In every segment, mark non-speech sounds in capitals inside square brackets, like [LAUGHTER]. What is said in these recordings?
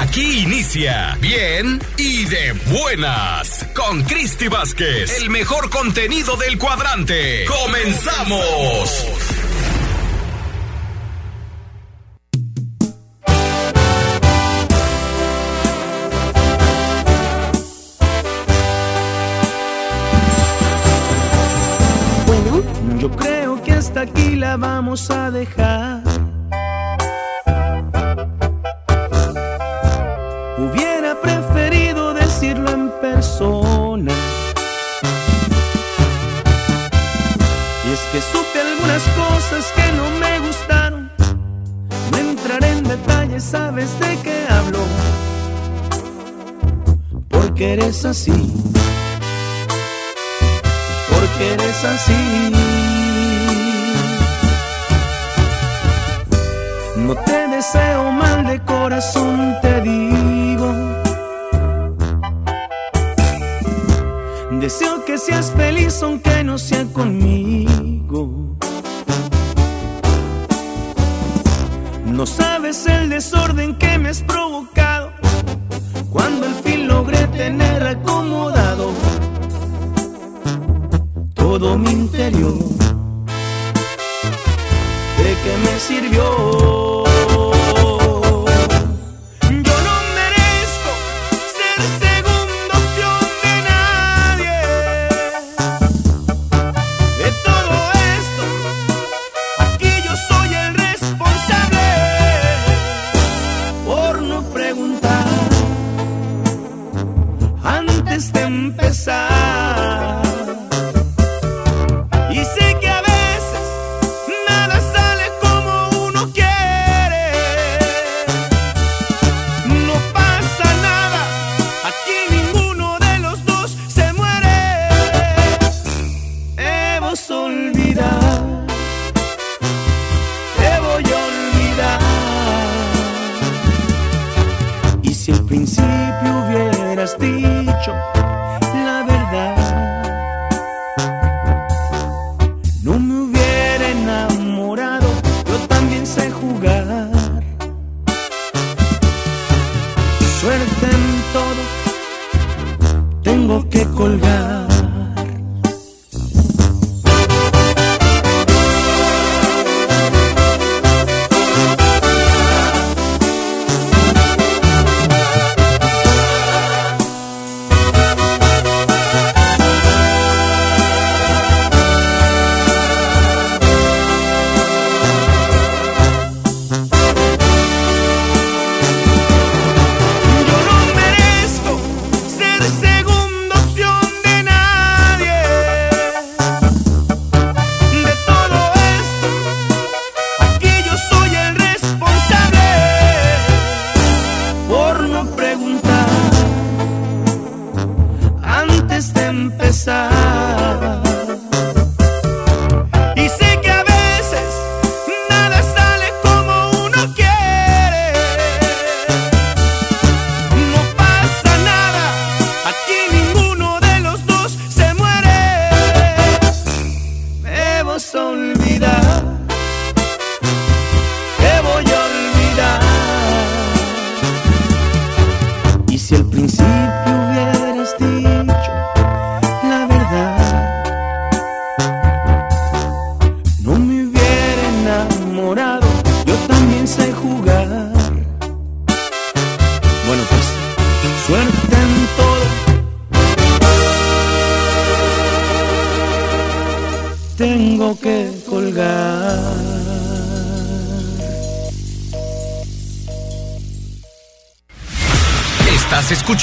Aquí inicia Bien y de Buenas con Cristi Vázquez, el mejor contenido del cuadrante. ¡Comenzamos! Bueno, yo creo que hasta aquí la vamos a dejar. Porque eres así.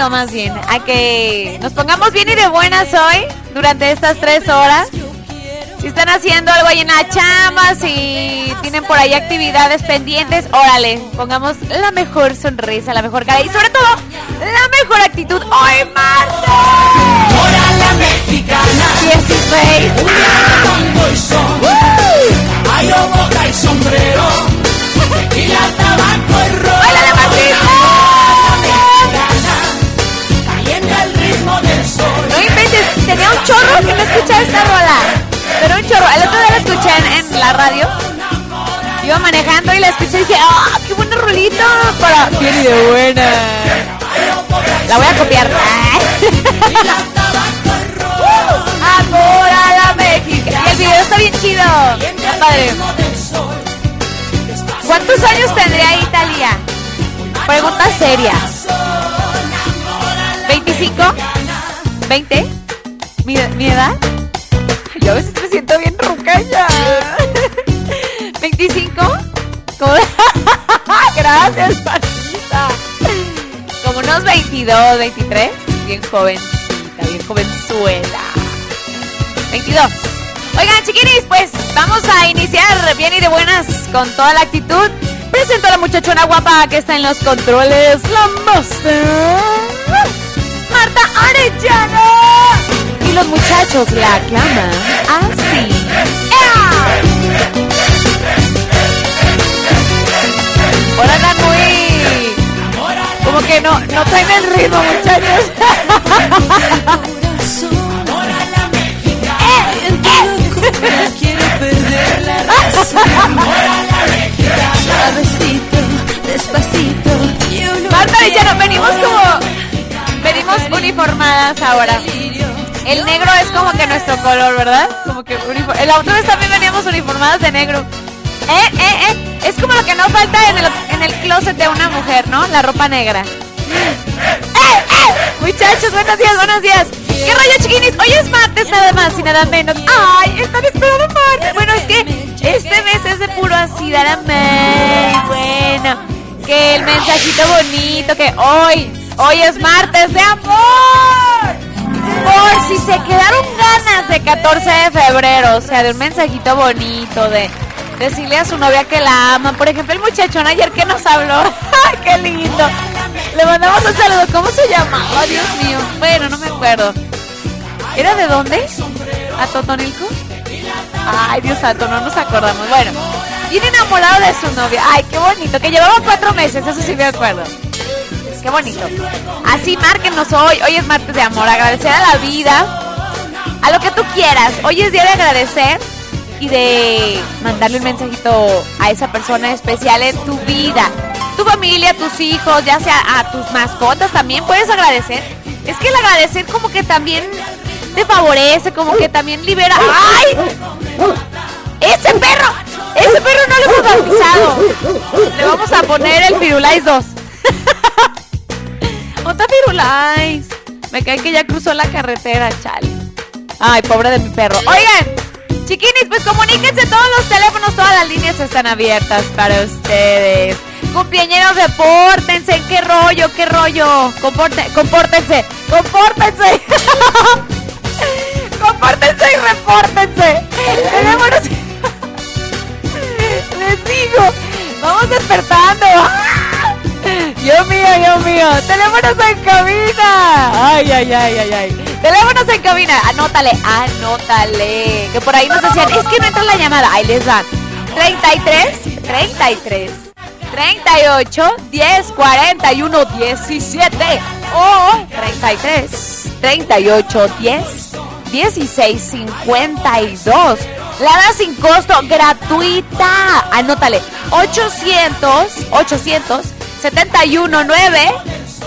Invito más bien a que nos pongamos bien y de buenas hoy durante estas tres horas. Si están haciendo algo ahí en la chamba, si tienen por ahí actividades pendientes, órale, pongamos la mejor sonrisa, la mejor cara y sobre todo la mejor actitud hoy martes. [LAUGHS] La mexicana, 16. tango y son. Hay bota y sombrero, tequila, tabaco y tenía un chorro que no escuchaba esta rola. Pero un chorro. El otro día la escuché en, en la radio. Iba manejando y la escuché y dije, ¡ah, qué buena rolita! Para y de buena. La voy a copiar. [LAUGHS] Amor a la México. Y el video está bien chido. Está padre. ¿Cuántos años tendría Italia? Pregunta seria. ¿25? ¿20? ¿Mi, mi edad? Yo a veces me siento bien ruca ya. [LAUGHS] ¿25? ¿Cómo? [LAUGHS] Gracias, Martita. Como unos 22, 23. Bien jovencita, bien jovenzuela. 22. Oigan, chiquinis, pues vamos a iniciar bien y de buenas con toda la actitud. Presento a la muchachona guapa que está en los controles, la Master. Marta Arellano. Y los muchachos la aclaman así. ¡Ea! Ahora andan muy... Como que no, no traen el ritmo, muchachos. Suavecito, despacito. Marta Arellano, venimos como... Venimos uniformadas ahora. El negro es como que nuestro color, ¿verdad? Como que uniform... El otra vez también veníamos uniformadas de negro. Eh, eh, eh. Es como lo que no falta en el, en el closet de una mujer, ¿no? La ropa negra. ¡Eh, eh! Muchachos, buenos días, buenos días. ¿Qué rollo, chiquinis? Hoy es martes, nada más y nada menos. ¡Ay! Están esperando martes. Bueno, es que este mes es de puro así, amor. Bueno, que el mensajito bonito, que hoy, hoy es martes de amor. Por si se quedaron ganas de 14 de febrero, o sea, de un mensajito bonito, de decirle a su novia que la ama. Por ejemplo, el muchachón ayer que nos habló. [LAUGHS] ¡Ay, qué lindo! Le mandamos un saludo. ¿Cómo se llamaba? Dios mío. Bueno, no me acuerdo. ¿Era de dónde? ¿A Totonilco? Ay, Dios santo, no nos acordamos. Bueno, bien enamorado de su novia. Ay, qué bonito. Que llevaba cuatro meses, eso sí me acuerdo. Qué bonito. Así márquenos hoy. Hoy es martes de amor. Agradecer a la vida. A lo que tú quieras. Hoy es día de agradecer y de mandarle un mensajito a esa persona especial en tu vida. Tu familia, tus hijos, ya sea a tus mascotas también puedes agradecer. Es que el agradecer como que también te favorece, como que también libera. ¡Ay! ¡Ese perro! ¡Ese perro no lo hemos bautizado! Le vamos a poner el Firulais 2. Otra Firulais. Me cae que ya cruzó la carretera, chale. Ay, pobre de mi perro. Oigan, chiquinis, pues comuníquense todos los teléfonos, todas las líneas están abiertas para ustedes. Cumpleañeros, repórtense. ¿Qué rollo? ¿Qué rollo? Comporte, compórtense. Compórtense. [LAUGHS] compórtense y repórtense. Teléfonos. [LAUGHS] Les digo, vamos despertando. [LAUGHS] Dios mío, Dios mío. Teléfonos en cabina. Ay, ay, ay, ay, ay. Teléfonos en cabina. Anótale, anótale. Que por ahí nos decían, es que no entra la llamada. Ahí les van. 33, 33, 38, 10, 41, 17. O 33, 38, 10, 16, 52. La da sin costo, gratuita. Anótale. 800 800 71 9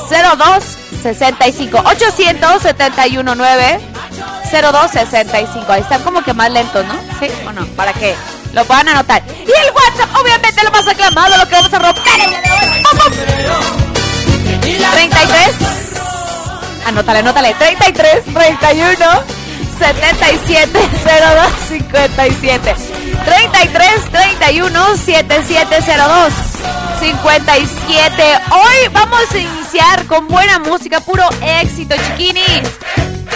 02 65 871 9 02 65 Ahí están como que más lentos, ¿no? ¿Sí o no? Para que lo puedan anotar. Y el WhatsApp, obviamente, lo más aclamado, lo que vamos a romper el día de hoy. ¡Pum, pum! 33 Anótale, anótale. 33 31 77 02 57 33 31 7702 57 Hoy vamos a iniciar con buena música, puro éxito, chiquinis.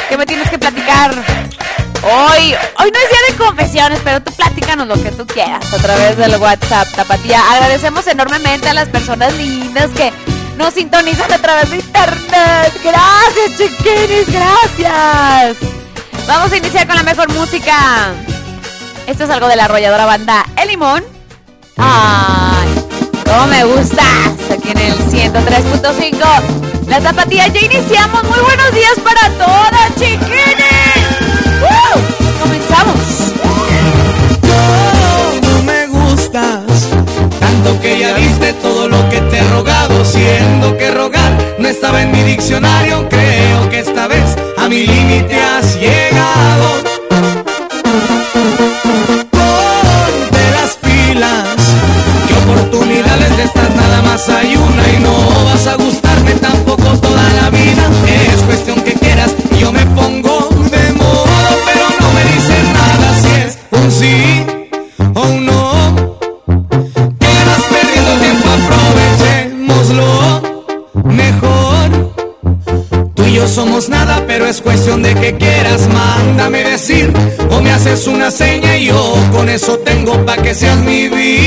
¿Qué me tienes que platicar? Hoy, hoy no es día de confesiones, pero tú platícanos lo que tú quieras a través del WhatsApp, Tapatía. Agradecemos enormemente a las personas lindas que nos sintonizan a través de internet. Gracias, chiquinis, gracias. Vamos a iniciar con la mejor música. Esto es algo de la arrolladora banda El Limón. Ay, cómo me gustas. Aquí en el 103.5. La tapatía ya iniciamos. Muy buenos días para todas, chiquines. Comenzamos. No me gustas, tanto que ya viste todo lo que te he rogado, siendo que rogar no estaba en mi diccionario, creo que esta vez eso tengo pa' que seas mi vida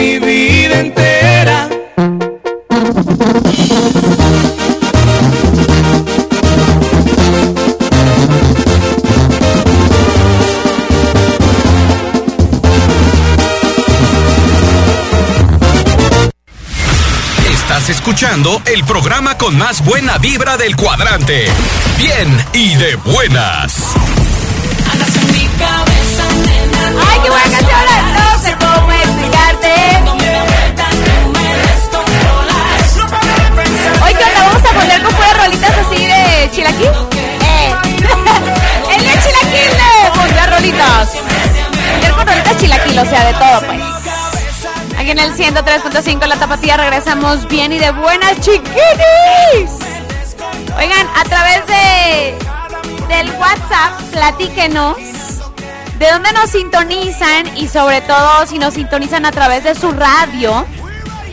mi vida entera. Estás escuchando el programa con más buena vibra del cuadrante. Bien y de buenas. Chilaquil, o sea, de todo pues. Aquí en el 103.5 La Tapatía regresamos bien y de buenas chiquitis. Oigan, a través de del WhatsApp, platíquenos de dónde nos sintonizan y sobre todo si nos sintonizan a través de su radio.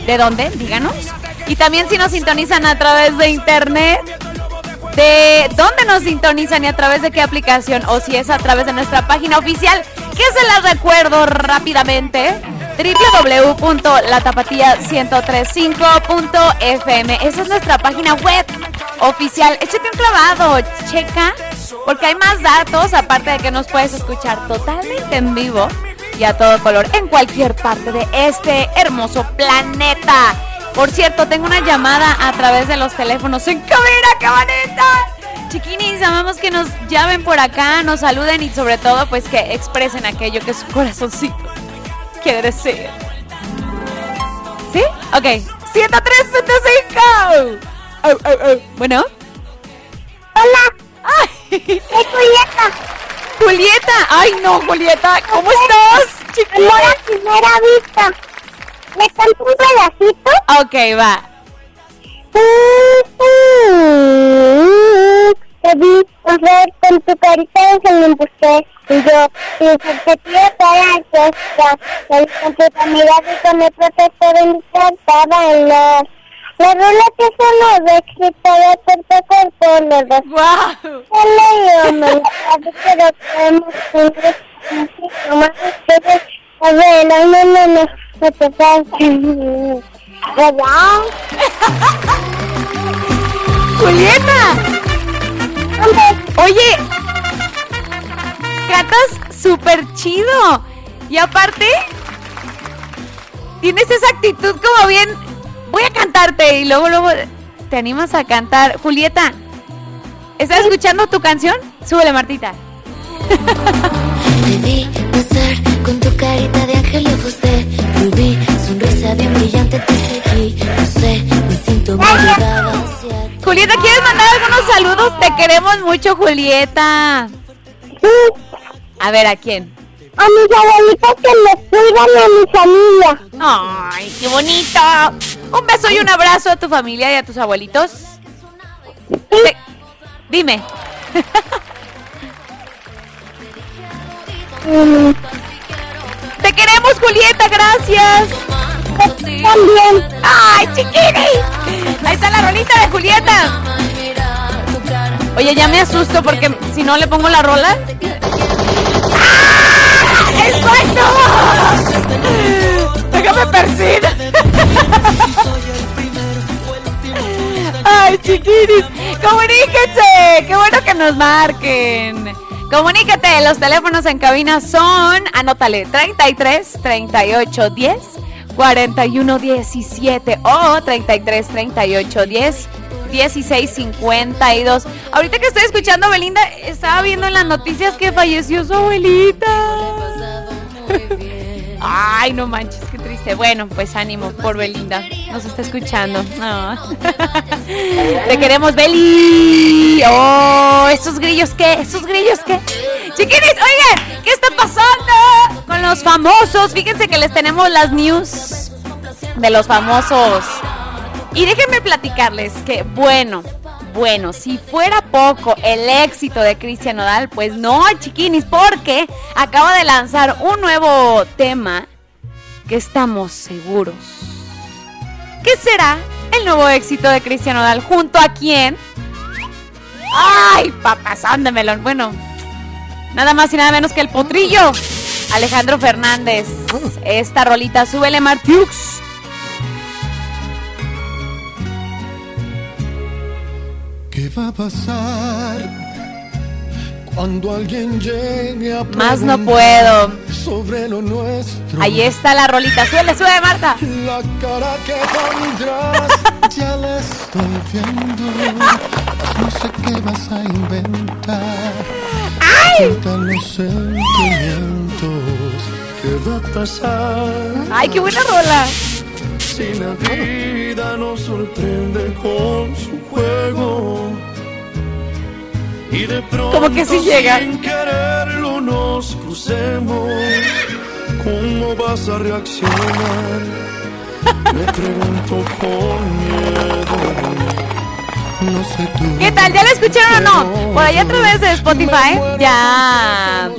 ¿De dónde? Díganos. Y también si nos sintonizan a través de internet. De dónde nos sintonizan y a través de qué aplicación o si es a través de nuestra página oficial, que se las recuerdo rápidamente www.latapatía1035.fm. Esa es nuestra página web oficial. Échate un clavado, checa, porque hay más datos, aparte de que nos puedes escuchar totalmente en vivo y a todo color en cualquier parte de este hermoso planeta. Por cierto, tengo una llamada a través de los teléfonos en cabina, qué bonita. Chiquinis, amamos que nos llamen por acá, nos saluden y sobre todo pues que expresen aquello que su corazoncito quiere decir. ¿Sí? Ok. 103.5. Oh, oh, oh. Bueno. Hola, Ay. soy Julieta. Julieta. Ay, no, Julieta. ¿Cómo estás, chiquita? la primera vista. ¿Le canto un pedacito? Ok, va. Te vi correr con tu carita de el embusté y yo, y te pido para que está. El con tu mirada y con el protector en mi carta. La rola que sonó de de cuerpo a cuerpo, los dos ¡Wow! se me sabe, pero podemos siempre así como ustedes. A ver, no, no, no, no, no te falta. ¿Verdad? [LAUGHS] Julieta. Oye, cantas súper chido. Y aparte, tienes esa actitud como bien. Voy a cantarte y luego, luego te animas a cantar. Julieta, ¿estás escuchando tu canción? Súbele, Martita. [LAUGHS] Te vi pasar con tu carita de ángel y ojos de rubí, sonrisa bien brillante te seguí, no sé, me siento muy ligada hacia ti. Julieta, ¿quieres mandar algunos saludos? Te queremos mucho, Julieta. Sí, A ver, ¿a quién? a mis abuelitos que me cuidan y a mi familia. ¡Ay, qué bonito! Un beso y un abrazo a tu familia y a tus abuelitos. Te- Dime. [LAUGHS] Mm, Te queremos, Julieta, gracias. También. ¡Ay, chiquini! Ahí está la rolita de Julieta. Oye, ya me asusto porque si no le pongo la rola. ¡Ah! ¡Exacto! Déjame persigna. ¡Ay, chiquinis! ¡Comuníquense! ¡Qué bueno que nos marquen! Comunícate, los teléfonos en cabina son, anótale, 33 38 10 41 17 o 33 38 10 16 52. Ahorita que estoy escuchando Belinda, estaba viendo en las noticias que falleció su abuelita. Ay, no manches, qué Bueno, pues ánimo por Belinda. Nos está escuchando. [LAUGHS] Te queremos, Beli. Oh, esos grillos qué, esos grillos qué. Chiquinis, oigan, ¿qué está pasando con los famosos? Fíjense que les tenemos las news de los famosos. Y déjenme platicarles que, bueno, bueno, si fuera poco el éxito de Cristian Nodal, pues no, chiquinis, porque acaba de lanzar un nuevo tema que estamos seguros. ¿Qué será el nuevo éxito de Cristian Nodal? ¿Junto a quién? ¡Ay, papazón de melón! Bueno, nada más y nada menos que el potrillo. Alejandro Fernández. Esta rolita, súbele Martiux. ¿Qué va a pasar cuando alguien llegue a Más no puedo. sobre lo nuestro? Ahí está la rolita. Súbele, sube, Marta. La cara que pondrás [LAUGHS] ya la estoy viendo. No sé qué vas a inventar. Faltan los sentimientos. ¿Qué va a pasar? Ay, qué buena rola. Si la vida nos sorprende con su juego y de pronto Como que sí llega. sin quererlo nos crucemos, ¿cómo vas a reaccionar? [LAUGHS] Me pregunto con miedo. No sé tú. ¿Qué tal? ¿Ya la escucharon o no? Por ahí a través de Spotify ya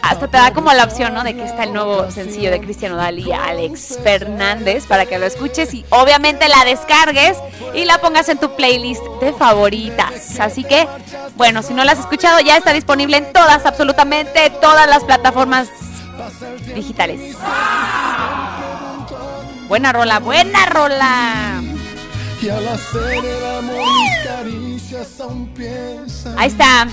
hasta te da como la opción, ¿no? De que está el nuevo sencillo de Cristian Nodal y Alex Fernández para que lo escuches y obviamente la descargues y la pongas en tu playlist de favoritas. Así que, bueno, si no la has escuchado ya está disponible en todas, absolutamente todas las plataformas digitales. Buena rola, buena rola. Y al hacer el amor y caricias aún piensas Ahí está.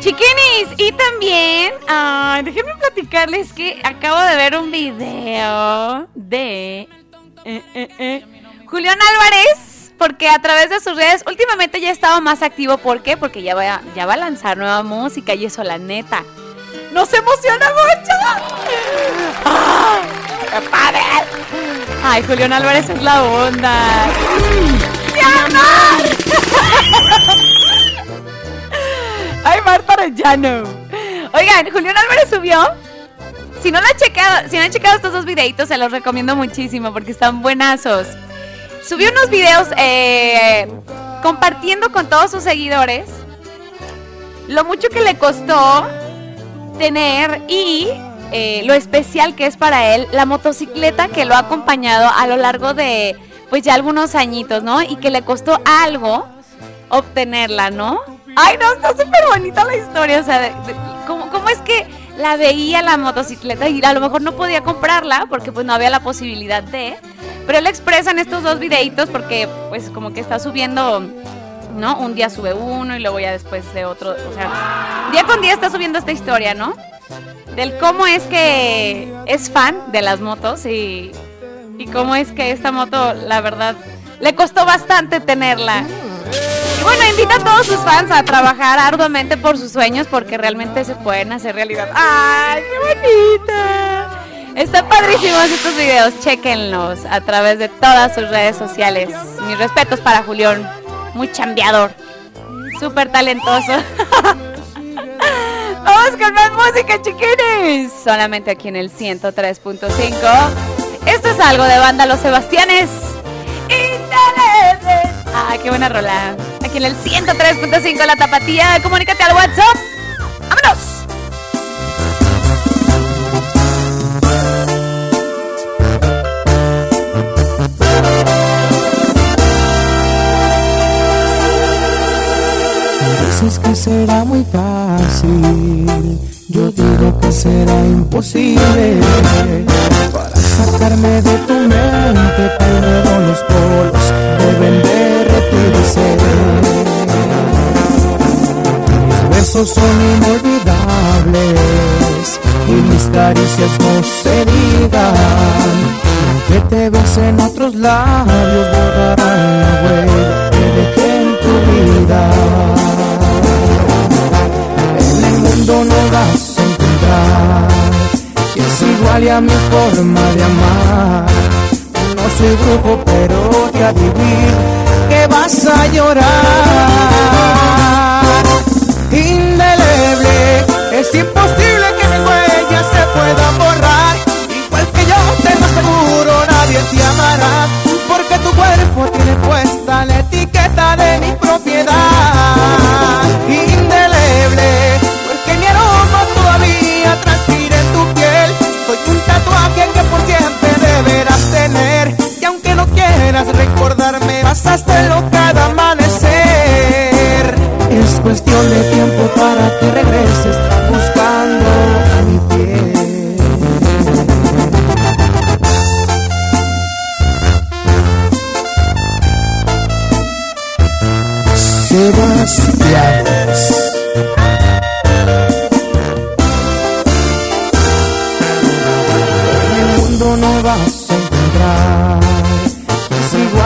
Chiquinis, y también, ay, déjenme platicarles que acabo de ver un video de eh, eh, eh, Julián Álvarez, porque a través de sus redes últimamente ya ha estado más activo. ¿Por qué? Porque ya va, a- ya va a lanzar nueva música y eso, la neta, nos emociona mucho. ¡Ah! [LAUGHS] ¡Qué padre! Ay, Julián Álvarez es la onda. ¡Mi amor! Ay, Marta Arellano. Oigan, Julián Álvarez subió. Si no lo han checado, si no han checado estos dos videitos, se los recomiendo muchísimo porque están buenazos. Subió unos videos eh, compartiendo con todos sus seguidores lo mucho que le costó tener y eh, lo especial que es para él la motocicleta que lo ha acompañado a lo largo de pues ya algunos añitos, ¿no? Y que le costó algo obtenerla, ¿no? Ay, no, está súper bonita la historia, o sea, ¿cómo, ¿cómo, es que la veía la motocicleta y a lo mejor no podía comprarla porque pues no había la posibilidad de, pero él expresa en estos dos videitos porque pues como que está subiendo ¿no? Un día sube uno y luego ya después de otro, o sea, día con día está subiendo esta historia, ¿no? Del cómo es que es fan de las motos y, y cómo es que esta moto, la verdad, le costó bastante tenerla. Y bueno, invita a todos sus fans a trabajar arduamente por sus sueños porque realmente se pueden hacer realidad. ¡Ay, qué bonita! Están padrísimos estos videos, chequenlos a través de todas sus redes sociales. Mis respetos para Julián muy chambeador, súper talentoso. [LAUGHS] Vamos con más música, chiquines. Solamente aquí en el 103.5. Esto es algo de banda Los Sebastianes. Ah, qué buena rola. Aquí en el 103.5 La Tapatía. Comunícate al WhatsApp. ¡Vámonos! Dices que será muy fácil, yo digo que será imposible. Para sacarme de tu mente, primero los polos deben derretirse. Mis besos son inolvidables y mis caricias no se digan. Que te besen otros labios borrarán la huella que dejé en tu vida no vas a encontrar que es igual a mi forma de amar. No soy brujo, pero te adivino que vas a llorar. Indeleble, es imposible que mi huella se pueda borrar. Igual que yo, te lo seguro, nadie te amará. Porque tu cuerpo tiene puesta la etiqueta de mi propiedad. Indeleble quieras recordarme, pasaste-lo cada amanecer. Es cuestión de tiempo para que regreses buscando a mi piel. Sebastián.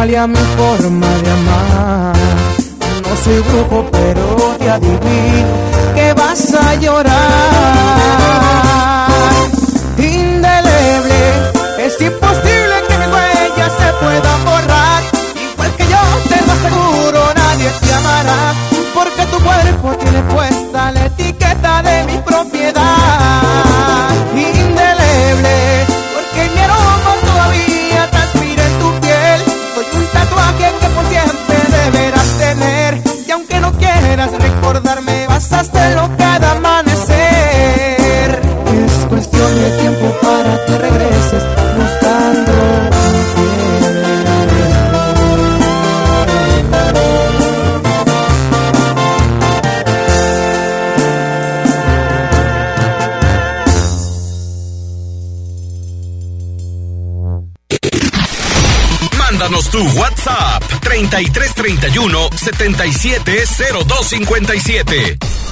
Es igual a mi forma de amar. No soy brujo, pero te adivino que vas a llorar. 3331 770257.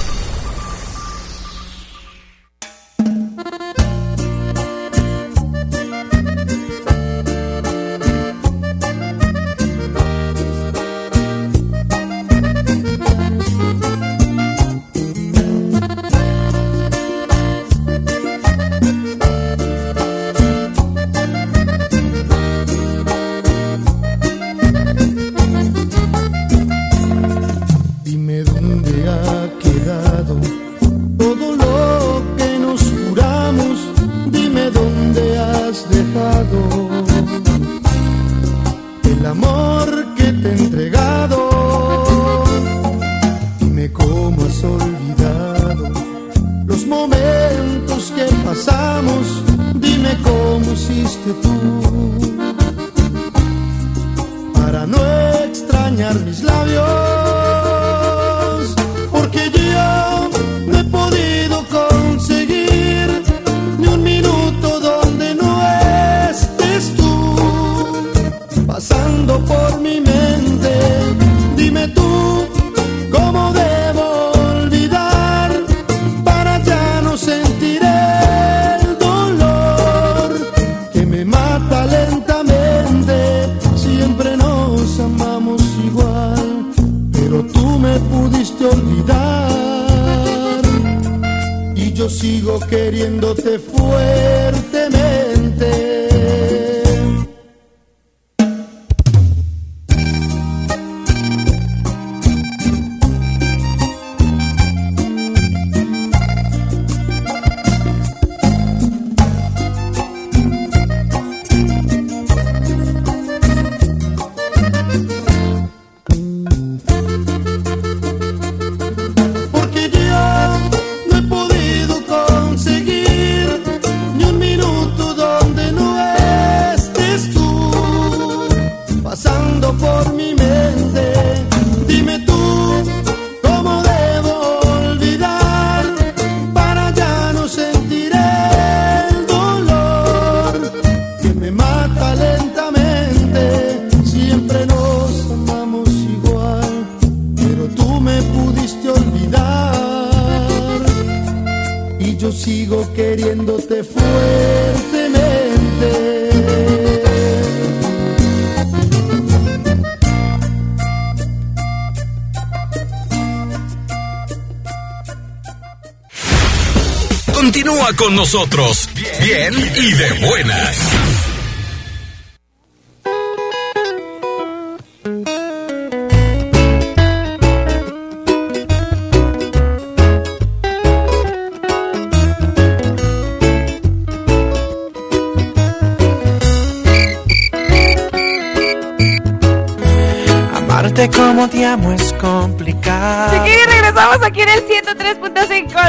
Con nosotros,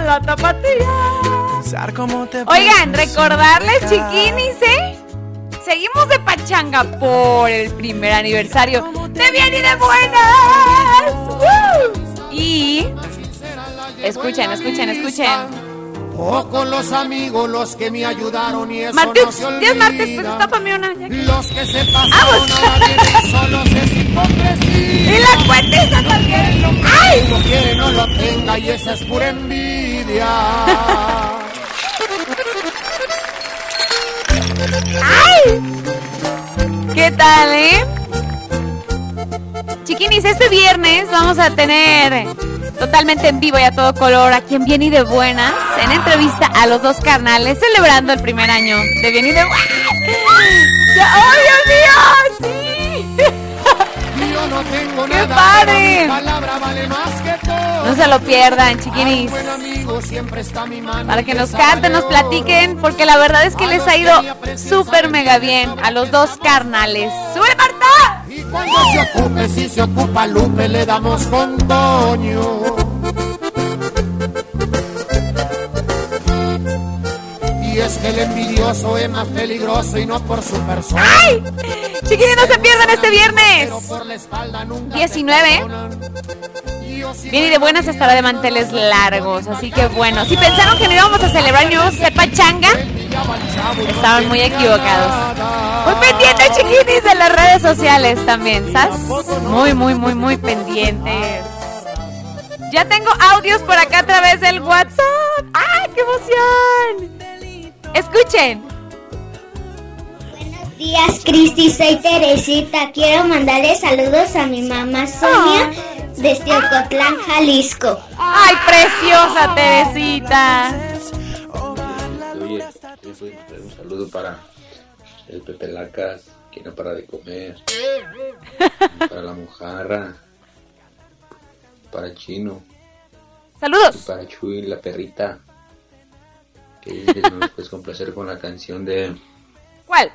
La Tapatía. Oigan, recordarles, chiquinis, ¿eh? Seguimos de pachanga por el primer aniversario de Bien y de Buenas. Y escuchen, escuchen, escuchen. Pocos los amigos los que me ayudaron y eso Martes, no se olvida. 10 martes, pues tápame una. ya. Los que se pasaron a la vida solos es hipocresía. Y la cuenta esa también. Lo que ¡Ay! no quiere no lo tenga y esa es pura envidia. ¡Ay! ¿Qué tal, eh? Chiquinis, este viernes vamos a tener totalmente en vivo y a todo color aquí en Bien y de Buenas, en entrevista a los dos carnales, celebrando el primer año de Bien y de Buenas. ¡Oh, Dios mío! ¡Sí! Yo no tengo ¡Qué nada, padre! No se lo pierdan, chiquinis. Está mi Para que nos canten, nos platiquen, porque la verdad es que les ha ido súper mega bien a los dos carnales. ¡Sube, Marta! Cuando se ocupe, si se ocupa Lupe, le damos con Toño. Y es que el envidioso es más peligroso y no por su persona. ¡Ay! Chiquinis, no se pierdan este viernes. Pero por la espalda nunca te 19. Y de buenas estará de manteles largos, así que bueno, si pensaron que no íbamos a celebrar ni íbamos a hacer pachanga, estaban muy equivocados. Muy pendientes, chiquinis, de las redes sociales también, ¿sabes? Muy, muy, muy, muy pendientes. Ya tengo audios por acá a través del WhatsApp. ¡Ay, qué emoción! Escuchen. Buenos días, Cristi. Soy Teresita. Quiero mandarle saludos a mi mamá Sonia desde Ocotlán, Jalisco. ¡Ay, preciosa Teresita! Oye, un saludo para el Pepe Lacas, que no para de comer. Para la mojarra. Para Chino. Y ¡Saludos! para Chuy, la perrita. Que nos puedes complacer con la canción de ¿Cuál?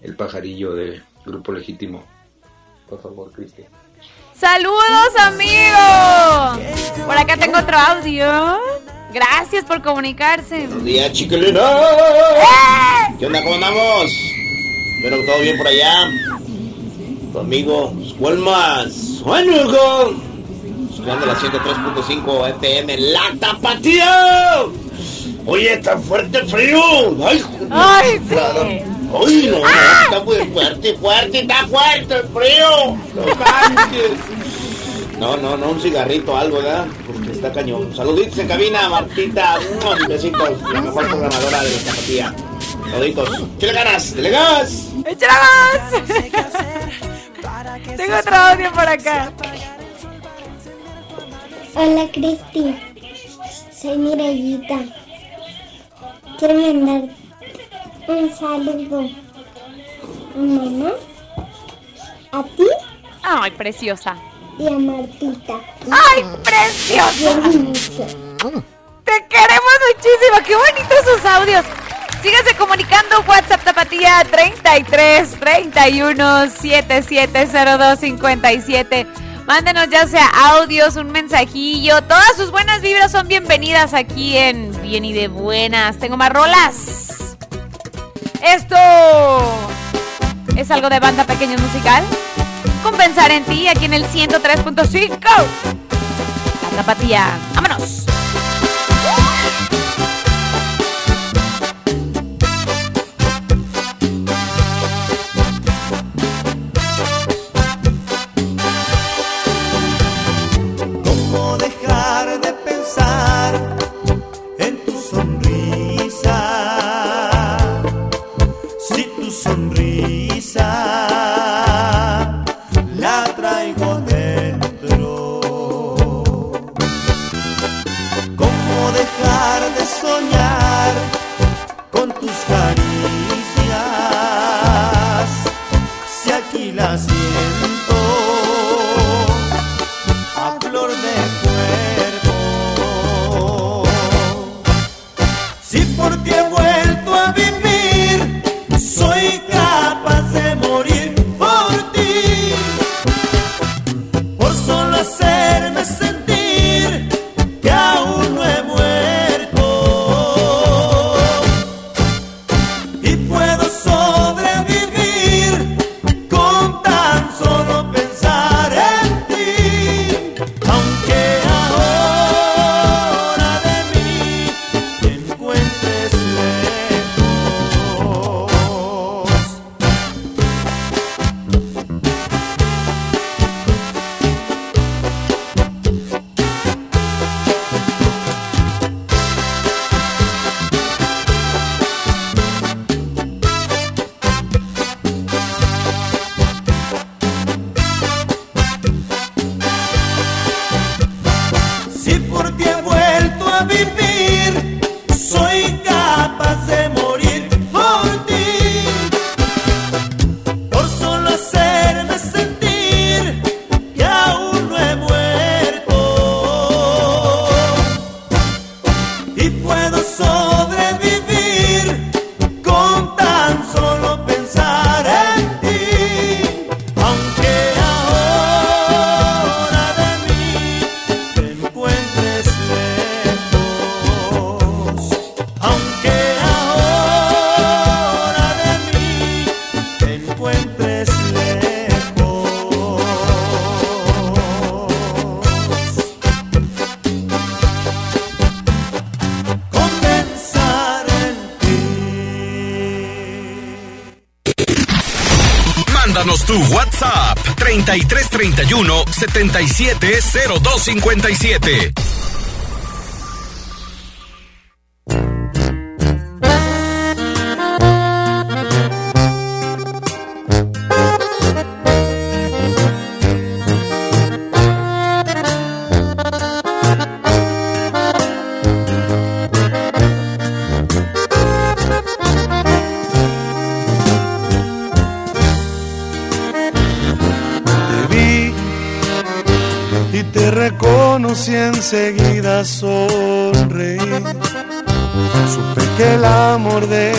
El pajarillo de Grupo Legítimo. Por favor, Cristi. ¡Saludos, amigo! Por acá tengo otro audio. Gracias por comunicarse. Buenos días, chiquilina. ¡Eh! ¿Qué onda? ¿Cómo andamos? Espero que todo bien por allá. Tu amigo, ¿cuál más? Juanuco. Escuchando la 103.5 FM, La Tapatía. Oye, está fuerte el frío. Ay, Ay, sí. Ay, no, está muy fuerte, fuerte, está fuerte el frío. No manches. No, no, no, un cigarrito, algo, ¿verdad? Porque está cañón. Saluditos en cabina, Martita. Un besitos. La mejor programadora de la zapatilla. Saluditos. Chile ganas, dele gas. ¡Échale más! Tengo otro audio por acá. Hola Cristi, soy Mirellita. Quiero mandar un saludo a mamá, a ti Ay, preciosa. y a Martita. Ay, preciosa. Te queremos muchísimo. Qué bonitos sus audios. Síganse comunicando WhatsApp Tapatía 33 31 7702 57. Mándenos ya sea audios, un mensajillo. Todas sus buenas vibras son bienvenidas aquí en Bien y de Buenas. Tengo más rolas. Esto es algo de banda pequeño musical. Compensar en ti aquí en el 103.5. La Tapatía. ¡Vámonos! 3331 770257. Amor de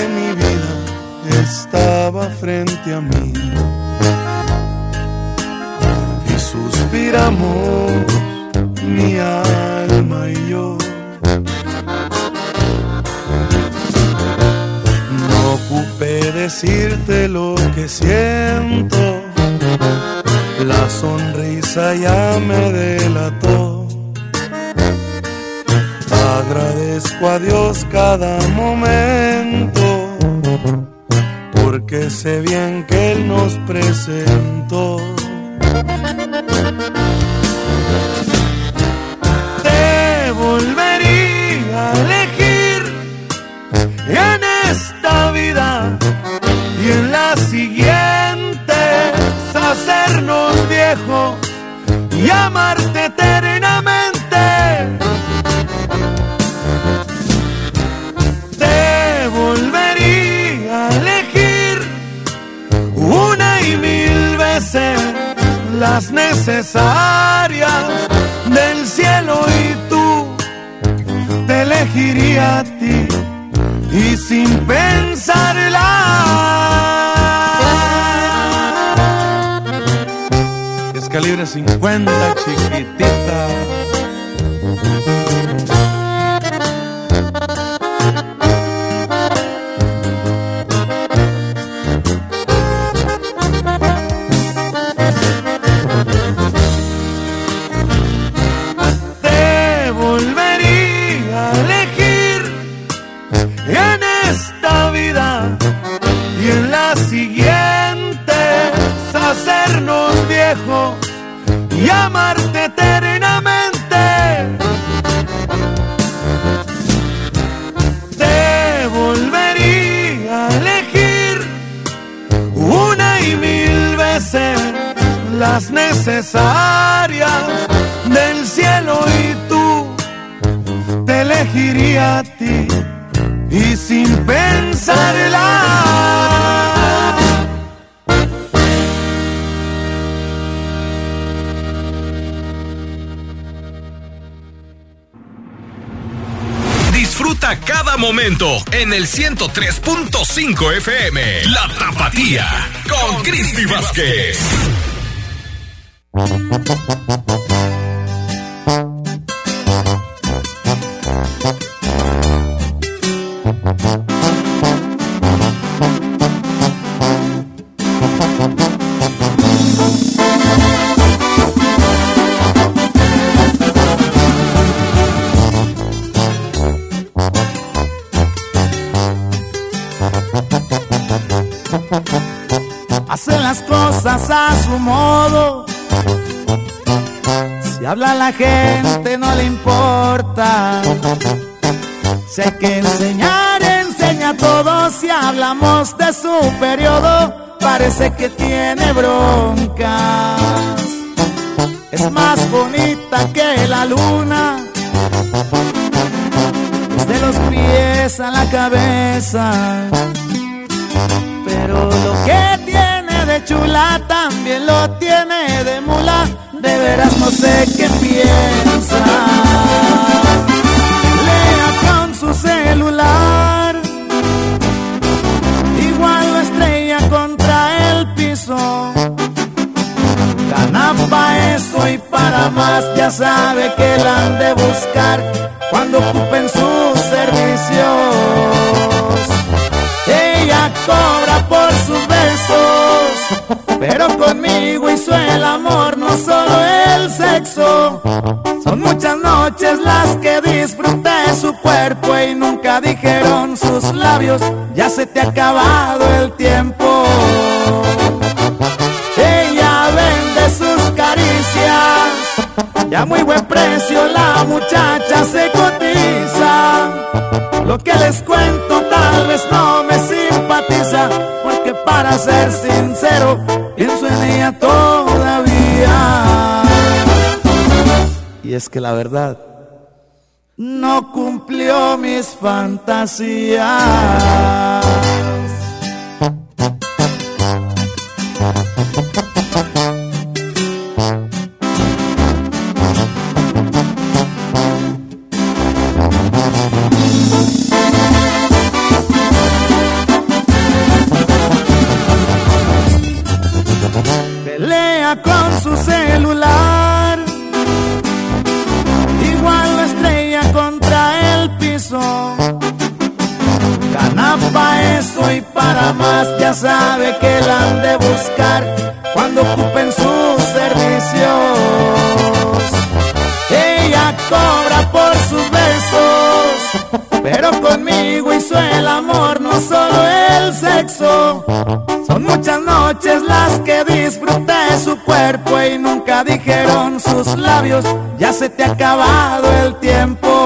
las necesarias del cielo y tú te elegiría a ti y sin pensarla. Es calibre 50, chiquitita. En el 103.5 FM. La Tapatía con Cristi Vázquez. Habla la gente no le importa. Si hay que enseñar, enseña a todos. Si hablamos de su periodo, parece que tiene broncas. Es más bonita que la luna. Desde los pies a la cabeza. Pero lo que tiene de chula también lo tiene sé qué piensa. Lea con su celular. Igual lo estrella contra el piso. Gana pa' eso y para más. Ya sabe que la han de buscar cuando ocupen sus Son muchas noches las que disfruté su cuerpo y nunca dijeron sus labios, ya se te ha acabado el tiempo. Ella vende sus caricias, ya muy buen precio la muchacha se cotiza. Lo que les cuento tal vez no me simpatiza, porque para ser sincero, pienso en ella todavía. Y es que la verdad, no cumplió mis fantasías. Sabe que la han de buscar cuando ocupen sus servicios. Ella cobra por sus besos, pero conmigo hizo el amor, no solo el sexo. Son muchas noches las que disfruté su cuerpo y nunca dijeron sus labios, ya se te ha acabado el tiempo.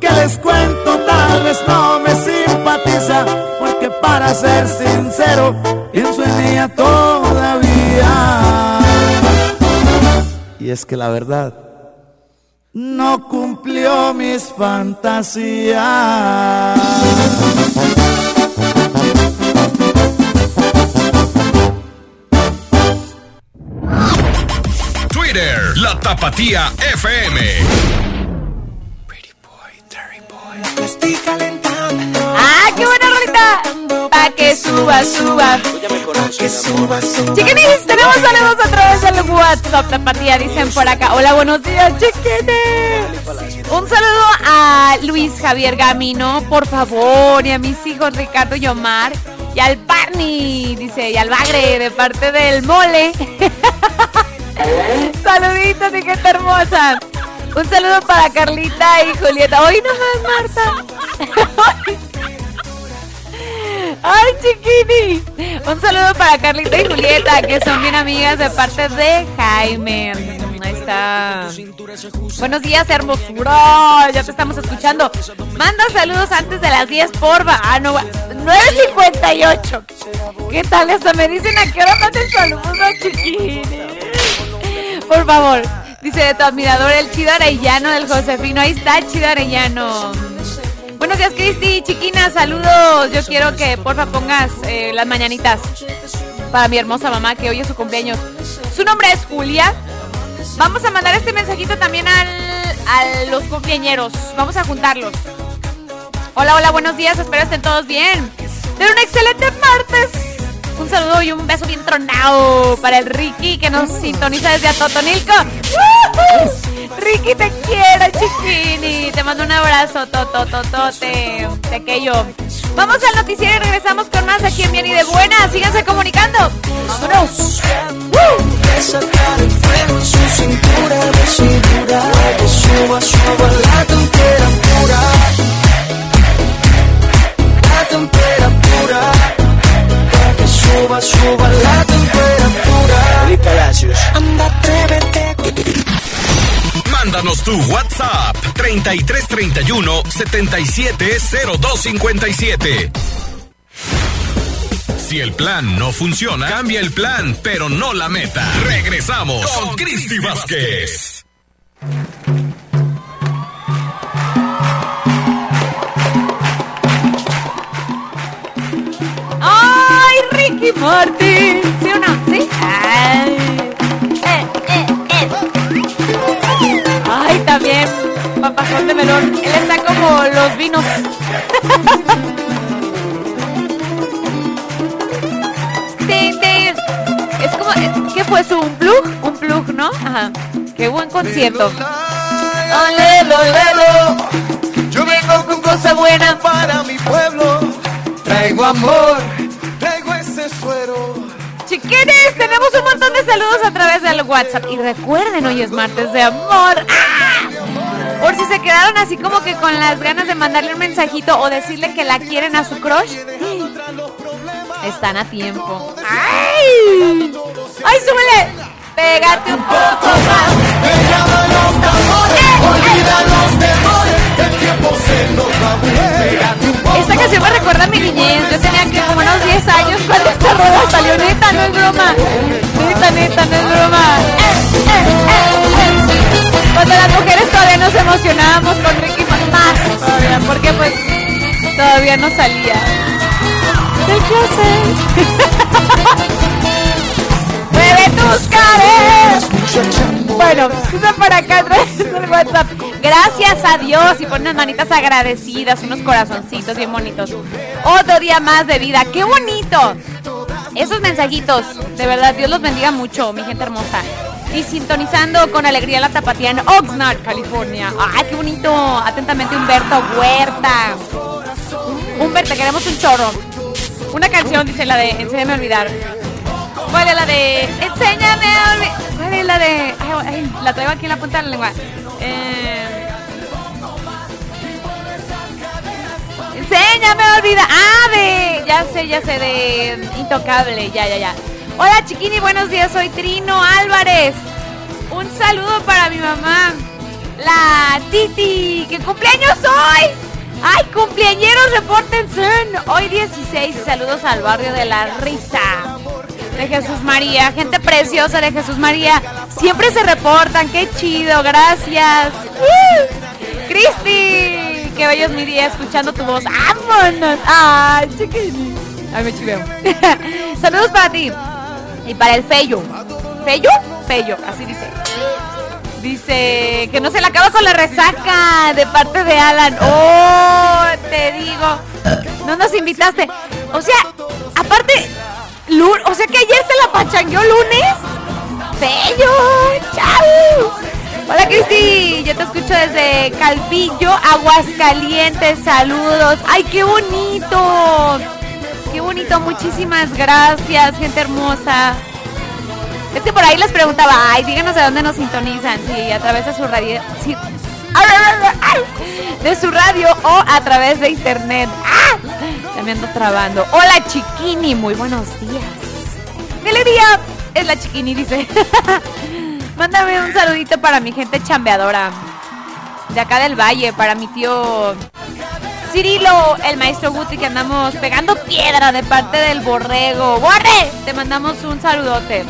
Que les cuento tal vez no me simpatiza, porque para ser sincero, pienso en ella todavía. Y es que la verdad no cumplió mis fantasías. Twitter, la Tapatía FM. ¡Ah, qué buena rolita! Pa' que suba, suba. Que suba, suba. Chiquinis, tenemos saludos a través del WhatsApp Tapatía, dicen por acá. Hola, buenos días, chiquinis. Un saludo a Luis Javier Gamino, por favor, y a mis hijos Ricardo y Omar, y al Barney, dice, y al Bagre, de parte del mole. [LAUGHS] Saluditos y gente hermosa. Un saludo para Carlita y Julieta. Hoy no más, Marta. [LAUGHS] Ay, chiquini. Un saludo para Carlita y Julieta, que son bien amigas de parte de Jaime. Ahí está. Buenos días, hermosura. Ya te estamos escuchando. Manda saludos antes de las 10, porfa. Ah, no, 9.58. ¿Qué tal? Hasta me dicen a qué hora manden saludos, chiquini. Por favor. Dice de tu admirador el chido arellano del Josefino. Ahí está, chido arellano. Buenos días, Cristi. Chiquina, saludos. Yo quiero que porfa pongas eh, las mañanitas para mi hermosa mamá que hoy es su cumpleaños. Su nombre es Julia. Vamos a mandar este mensajito también al, a los cumpleañeros. Vamos a juntarlos. Hola, hola, buenos días. Espero estén todos bien. Ten un excelente martes. Un saludo y un beso bien tronado para el Ricky que nos sintoniza desde Atotonilco. Ricky, te quiero, chiquini. Te mando un abrazo, totototote, pequeño. Vamos al noticiero y regresamos con más aquí en Bien y de Buena. Síganse comunicando. ¡Vámonos! temperatura suba, suba la temperatura Felipe Palacios. anda atrévete Mándanos tu WhatsApp 3331 770257. Si el plan no funciona, cambia el plan, pero no la meta. Regresamos con Cristi Vázquez. ¡Ay, Ricky Martin! ¿Sí o no? ¿Sí? Ay. Eh, eh, eh. Ay, también, papajón de melón. Él está como los vinos. [LAUGHS] Es como, eh, ¿qué fue su un plug? Un plug, ¿no? Ajá. Qué buen concierto. Olelo, olelo. yo vengo con cosas buenas para mi pueblo traigo amor Chiquines, tenemos un montón de saludos a través del WhatsApp. Y recuerden, hoy es martes de amor. ¡Ah! Por si se quedaron así como que con las ganas de mandarle un mensajito o decirle que la quieren a su crush. [GASPS] Están a tiempo. ¡Ay! ¡Ay, súbele! Pégate un poco más. Canción me recuerda a mi niñez. Yo tenía que como unos 10 años cuando esta rola salió. Neta, no es broma. Neta, neta, no es broma. Cuando las mujeres todavía nos emocionábamos con Ricky más todavía, porque pues todavía no salía. Del [LAUGHS] closet. Mueve tus caderas. Bueno, por acá del [LAUGHS] WhatsApp. Gracias a Dios y por unas manitas agradecidas, unos corazoncitos bien bonitos. Otro día más de vida, qué bonito. Esos mensajitos, de verdad, Dios los bendiga mucho, mi gente hermosa. y sintonizando con alegría la tapatía en Oxnard, California. ¡Ay, qué bonito! Atentamente Humberto Huerta. Humberto, queremos un chorro. Una canción, dice la de Enséñame a olvidar. ¿Cuál es la de Enséñame a? ¿Cuál es la de.? La traigo aquí en la punta de la lengua. Eh, Enséñame a olvidar. Ah, de. Ya sé, ya sé, de Intocable. Ya, ya, ya. Hola, chiquini, buenos días. Soy Trino Álvarez. Un saludo para mi mamá, la Titi. ¿Qué cumpleaños hoy? ¡Ay, cumpleañeros, repórtense! Hoy 16 saludos al barrio de la Risa. De Jesús María, gente preciosa de Jesús María. Siempre se reportan, qué chido, gracias. ¡Uh! Cristi, qué bello es mi día escuchando tu voz. ¡Vámonos! ¡Ay, chiquini! Ay, me chiveo. [LAUGHS] Saludos para ti. Y para el Fello. ¿Fello? Fello, así dice. Dice que no se le acaba con la resaca de parte de Alan. Oh, te digo. No nos invitaste. O sea, aparte, lu- o sea que ayer se la pachangueó lunes. Bello, chao. Hola Cristi, yo te escucho desde Calvillo, Aguascalientes. Saludos. Ay, qué bonito. Qué bonito, muchísimas gracias, gente hermosa. Es que por ahí les preguntaba, ay, díganos de dónde nos sintonizan, si a través de su radio, [LAUGHS] de su radio o a través de internet. ¡Ah! Me ando trabando. Hola chiquini, muy buenos días. ¡Feliz día! Es la chiquini, dice. [LAUGHS] Mándame un saludito para mi gente chambeadora. De acá del valle, para mi tío Cirilo, el maestro Guti, que andamos pegando piedra de parte del borrego. ¡Borre! Te mandamos un saludote.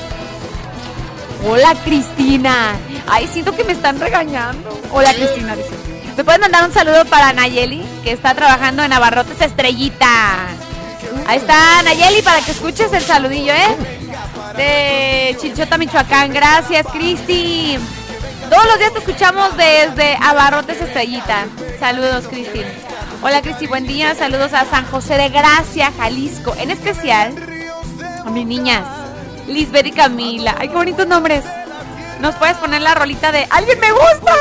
Hola Cristina. Ay, siento que me están regañando. Hola Cristina, dice. ¿Me puedes mandar un saludo para Nayeli, que está trabajando en Abarrotes Estrellita? Ahí está Nayeli para que escuches el saludillo, ¿eh? De Chinchota, Michoacán. Gracias, Cristi. Todos los días te escuchamos desde Abarrotes Estrellita. Saludos, Cristi. Hola, Cristi, buen día. Saludos a San José de Gracia, Jalisco. En especial a mis niñas, Lisbeth y Camila. Ay, qué bonitos nombres. ¿Nos puedes poner la rolita de ¡Alguien me gusta!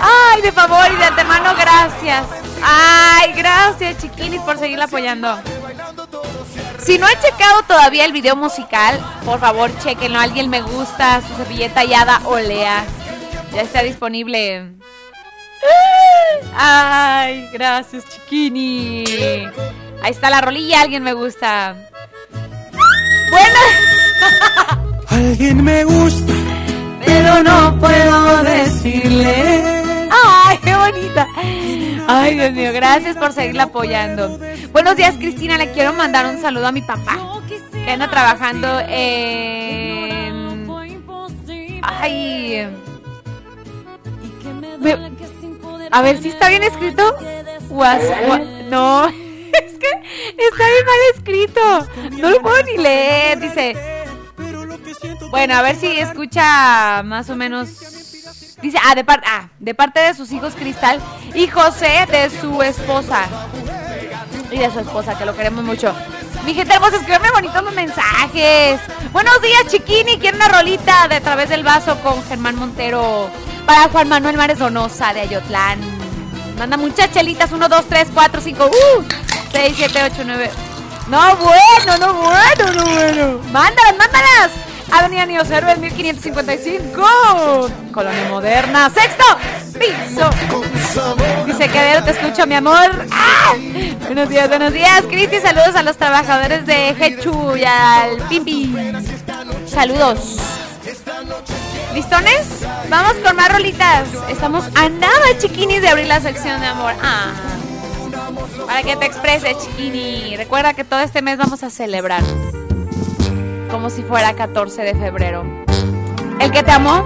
Ay, de favor y de antemano, gracias. Ay, gracias, chiquinis, por seguirla apoyando. Si no he checado todavía el video musical, por favor, chequenlo. Alguien me gusta, su servilleta Yada Olea. Ya está disponible. Ay, gracias, chiquini. Ahí está la rolilla, alguien me gusta. Bueno. Alguien me gusta, pero no puedo decirle. Ay, qué bonita. Ay, Dios mío, gracias por seguirla apoyando. Buenos días, Cristina. Le quiero mandar un saludo a mi papá, que anda trabajando en... Ay... Me- A ver si está bien escrito. No, [LAUGHS] es que está bien mal escrito. No lo puedo ni leer. Dice. Bueno, a ver si escucha más o menos. Dice, ah, de, par- ah, de parte de sus hijos Cristal y José de su esposa. Y de su esposa, que lo queremos mucho. Mi gente hermosa, escríbeme bonitos mensajes. Buenos días, chiquini. Quiero una rolita de través del vaso con Germán Montero. Para Juan Manuel Mares Donosa de Ayotlán. Manda muchas chelitas. 1, 2, 3, 4, 5, uh, 6, 7, 8, 9. No, bueno, no, bueno, no, bueno. Mándalas, mándalas. Avenida Niños Héroes 1555. Colonia Moderna. Sexto piso. Dice que te escucho, mi amor. ¡Ah! Buenos días, buenos días, Cristi. Saludos a los trabajadores de Hechu y al Pimpi. Saludos. ¿Listones? Vamos con más rolitas. Estamos a nada, chiquinis, de abrir la sección de amor. Ah. Para que te expreses, chiquini. Recuerda que todo este mes vamos a celebrar. Como si fuera 14 de febrero. El que te amó.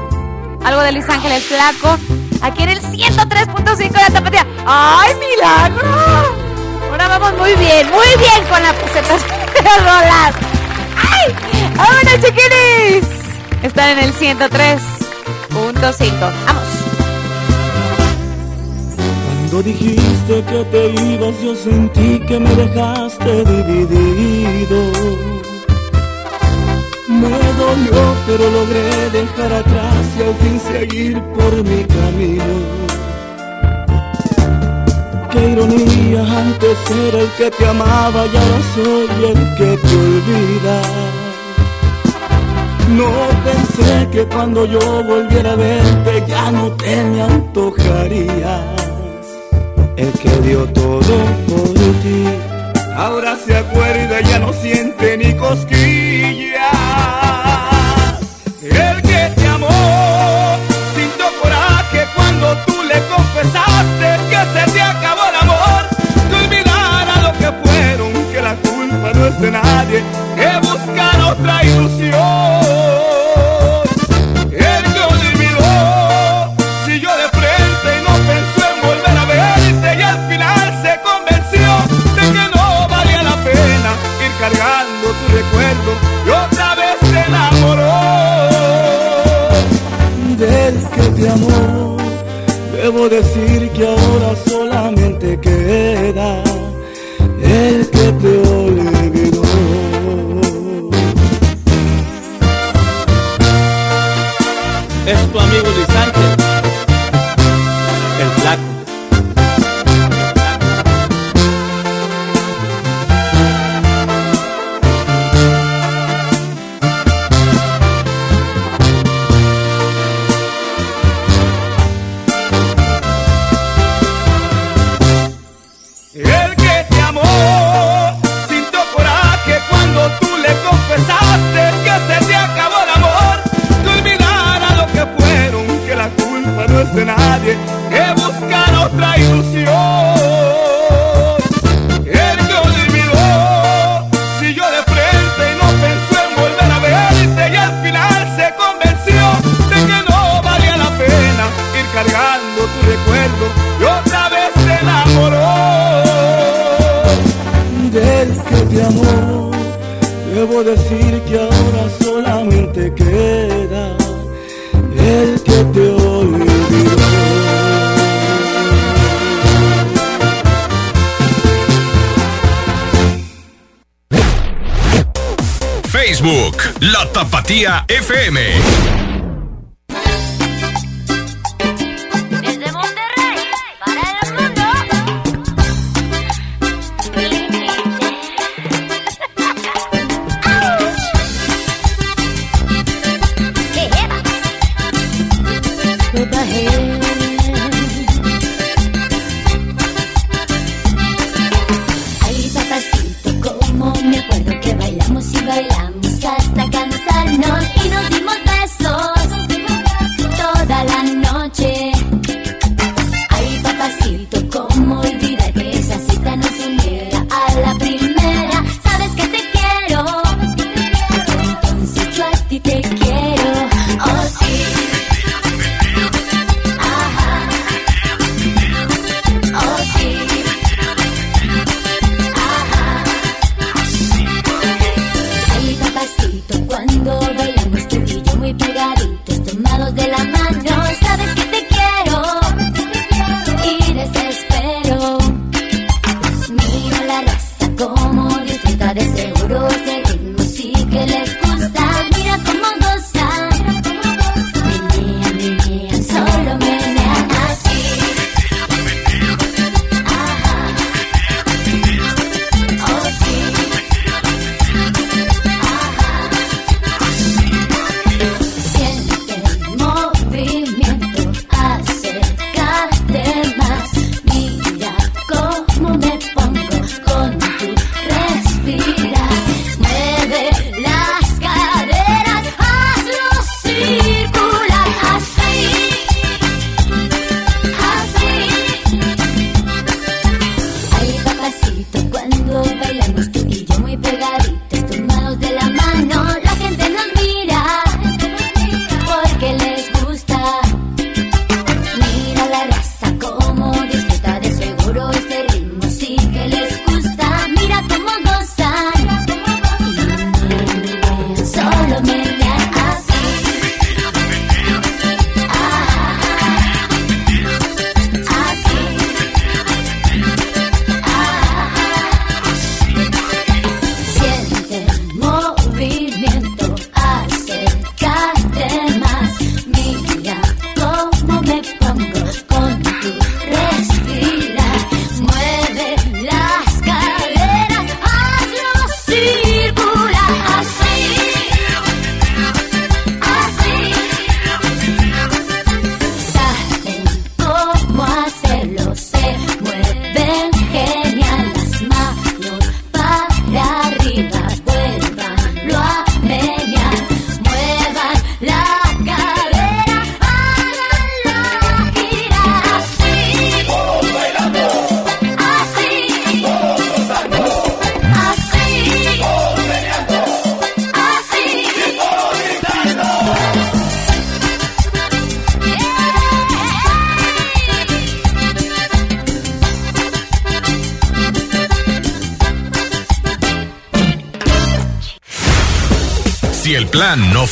Algo de Luis Ángel el Flaco. Aquí en el 103.5 de la tapatía. ¡Ay, milagro! Ahora vamos muy bien, muy bien con la presentación de rolas. ¡Ay! ¡Vámonos, chiquinis! Están en el 103.5. ¡Vamos! Cuando dijiste que te ibas yo sentí que me dejaste dividido. Me dolió, pero logré dejar atrás y al fin seguir por mi camino. Qué ironía, antes era el que te amaba y ahora soy el que te olvida. No pensé que cuando yo volviera a verte ya no te me antojarías. El que dio todo por ti, ahora se acuerda ya no siente ni cosquillas. De nadie, que buscar otra ilusión. El que olvidó siguió de frente y no pensó en volver a verte y al final se convenció de que no valía la pena ir cargando tu recuerdo y otra vez se enamoró del que te amó. Debo decir que ahora solamente queda Facebook, La Tapatía FM.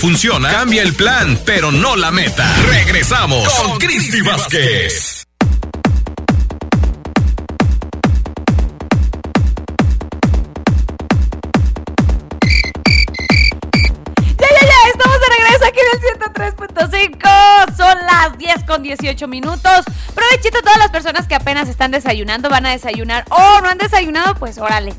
Funciona, cambia el plan, pero no la meta. Regresamos con Cristi Vázquez. Ya, ya, ya, estamos de regreso aquí en el 103.5. Son las 10 con 18 minutos. Provechito a todas las personas que apenas están desayunando, van a desayunar o no han desayunado, pues órale.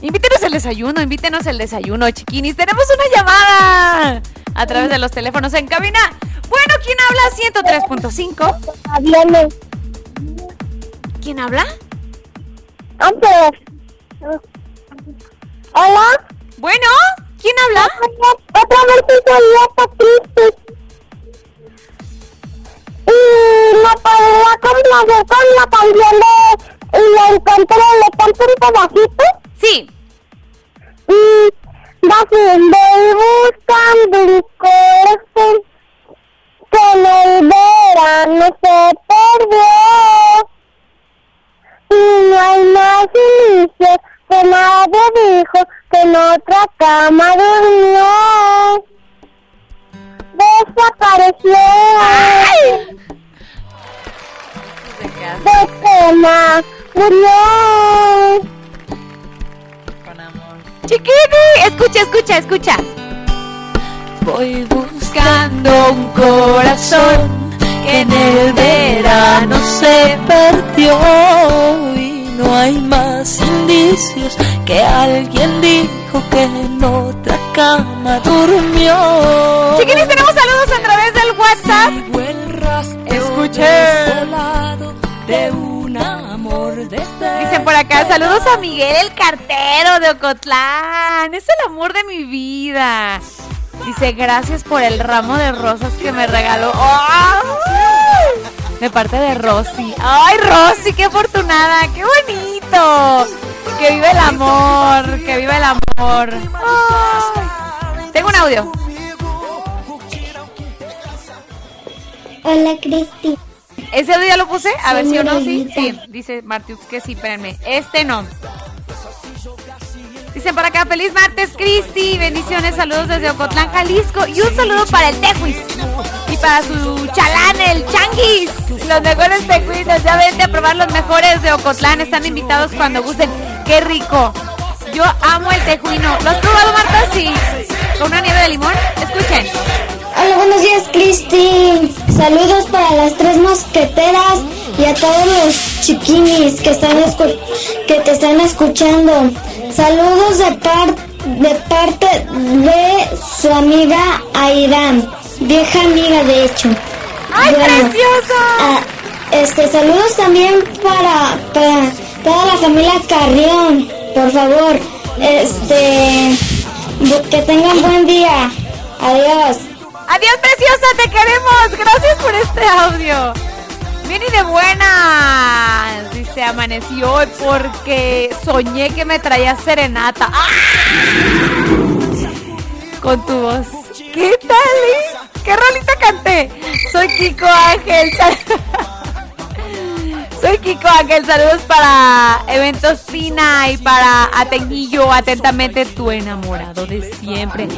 Invítenos el desayuno, invítenos el desayuno, chiquinis. Tenemos una llamada a través de los teléfonos en cabina. Bueno, ¿quién habla? 103.5. ¿Quién habla? Hola. Bueno, ¿quién habla? Otra vez soy triste. Y me podría complacer con la canción de Y la encontré, le canto un pedacito. Sí. Y un corazón que en el verano se perdió. Y no hay más inicios que nadie dijo que en otra cama durmió. Desapareció. De pena murió. Chiquini, escucha, escucha, escucha. Voy buscando un corazón que en el verano se perdió y no hay más indicios que alguien dijo que en otra cama durmió. Chiquinis, tenemos saludos a través del WhatsApp. Escuche. de acá, saludos a Miguel el cartero de Ocotlán. Es el amor de mi vida. Dice, gracias por el ramo de rosas que me regaló. De parte de Rosy. ¡Ay, Rosy, qué afortunada! ¡Qué bonito! Que vive el amor, que vive el amor. Ay. Tengo un audio. Hola, Cristi. ¿Ese audio ya lo puse? A ver si o no, sí. Sí, dice Martiux que sí, espérenme. Este no. Dicen por acá, feliz martes, Cristi. Bendiciones, saludos desde Ocotlán, Jalisco. Y un saludo para el Tejuis. Y para su chalán, el Changuis. Los mejores tejuinos. Ya vente a probar los mejores de Ocotlán. Están invitados cuando gusten. Qué rico. Yo amo el tejuino. ¿Lo has probado, Marta? Sí. ¿Con una nieve de limón? Escuchen. Hola, buenos días, Cristi. Saludos para las tres mosqueteras y a todos los chiquinis que están que te están escuchando. Saludos de, par- de parte de su amiga Airán, vieja amiga de hecho. ¡Ay, preciosa! ah, este, saludos también para, para toda la familia Carrión, por favor. Este, que tengan buen día. Adiós. Adiós, preciosa, te queremos. Gracias por este audio. Bien y de buenas. Dice, amanecí hoy porque soñé que me traía serenata. ¡Ah! Con tu voz. ¿Qué tal? eh? ¿Qué rolita canté? Soy Kiko Ángel. [LAUGHS] Soy Kiko Ángel. Saludos para Eventos Fina y para Atenguillo. Atentamente, tu enamorado de siempre.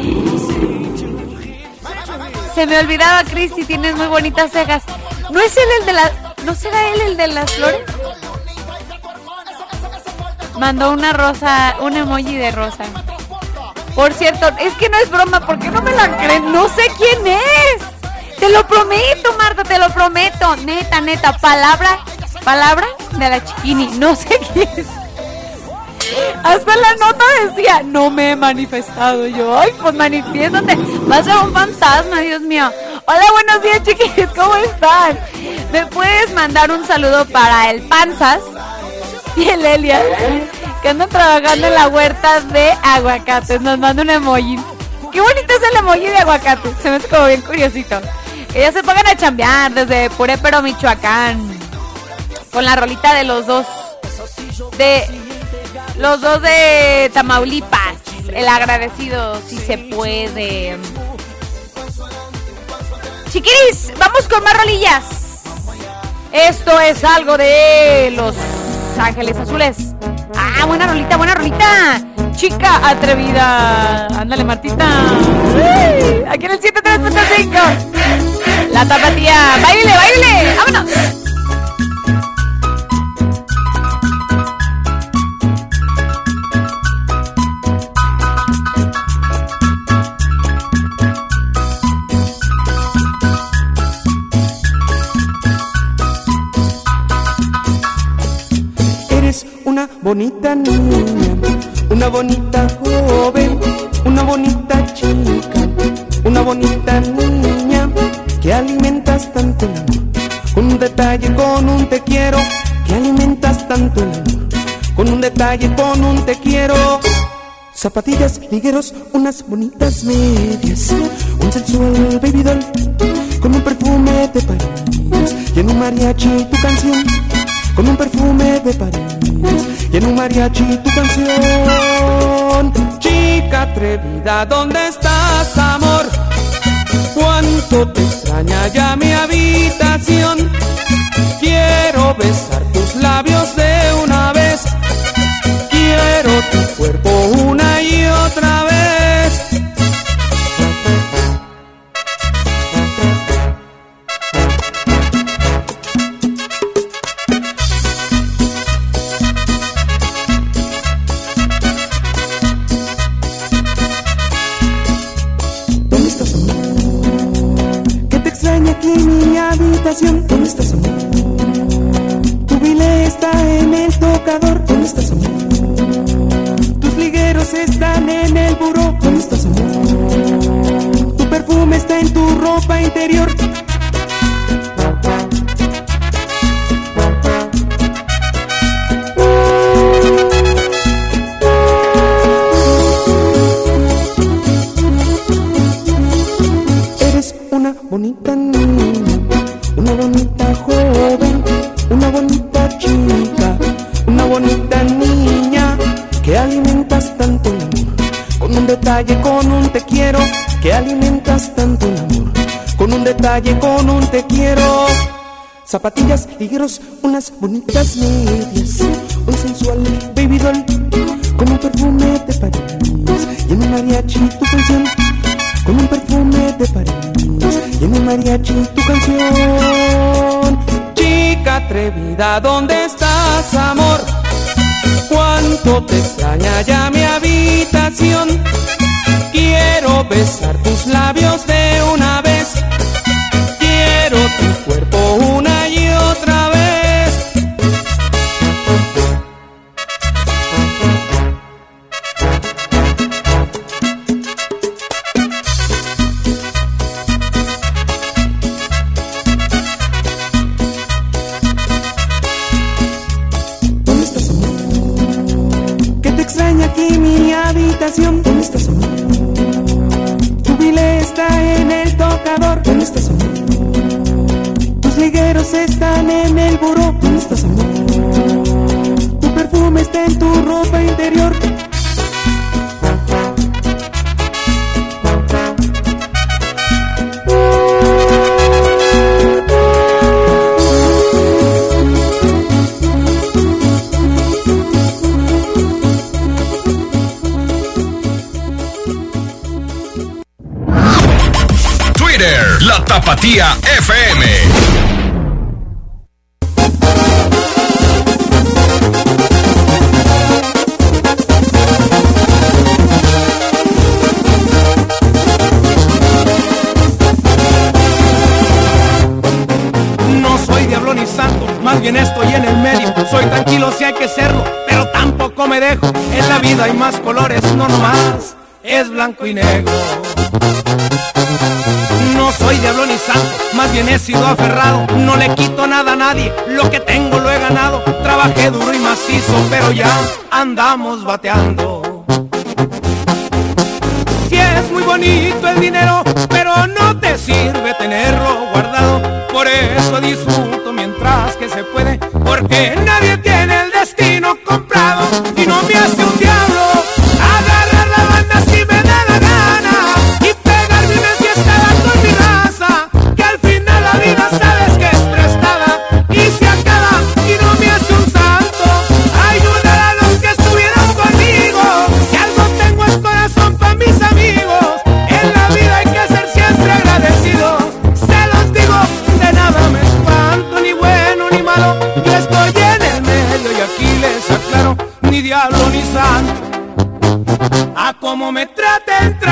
Se me olvidaba, Cristi, tienes muy bonitas cejas. ¿No es él el de las... ¿No será él el de las flores? Mandó una rosa, un emoji de rosa. Por cierto, es que no es broma, ¿por qué no me la creen? No sé quién es. Te lo prometo, Marta, te lo prometo. Neta, neta, palabra, palabra de la chiquini. No sé quién es. Hasta la nota decía, no me he manifestado. Yo, ay, pues manifiéstate. Va a un fantasma, Dios mío. Hola, buenos días, chiquillos, ¿cómo están? ¿Me puedes mandar un saludo para el Panzas y el Elias? Que andan trabajando en la huerta de aguacates. Nos manda un emoji. Qué bonito es el emoji de aguacate. Se me hace como bien curiosito. Que ya se pongan a chambear desde Purépero, Michoacán. Con la rolita de los dos. De los dos de Tamaulipas. El agradecido, si se puede. Chiquiris, vamos con más rolillas. Esto es algo de Los Ángeles Azules. Ah, buena rolita, buena rolita. chica atrevida. Ándale, Martita. Aquí en el 103.5. La tapatía. Baile, baile. Vámonos. Bonita niña, una bonita joven, una bonita chica, una bonita niña que alimentas tanto el amor. Con un detalle, con un te quiero, que alimentas tanto el amor. Con un detalle, con un te quiero. Zapatillas, ligueros, unas bonitas medias, un sensual baby doll, con un perfume de París y en un mariachi tu canción con un perfume de París y en un mariachi tu canción. Chica atrevida, ¿dónde estás, amor? Cuánto te extraña ya mi habitación. Quiero besar Zapatillas, ligueros, unas bonitas medias, bien estoy en el medio. Soy tranquilo si hay que serlo, pero tampoco me dejo. En la vida hay más colores, no nomás es blanco y negro. No soy diablo ni santo, más bien he sido aferrado. No le quito nada a nadie, lo que tengo lo he ganado. Trabajé duro y macizo, pero ya andamos bateando. Si es muy bonito el dinero, pero no te sirve tenerlo guardado. Por eso disfruto puede, porque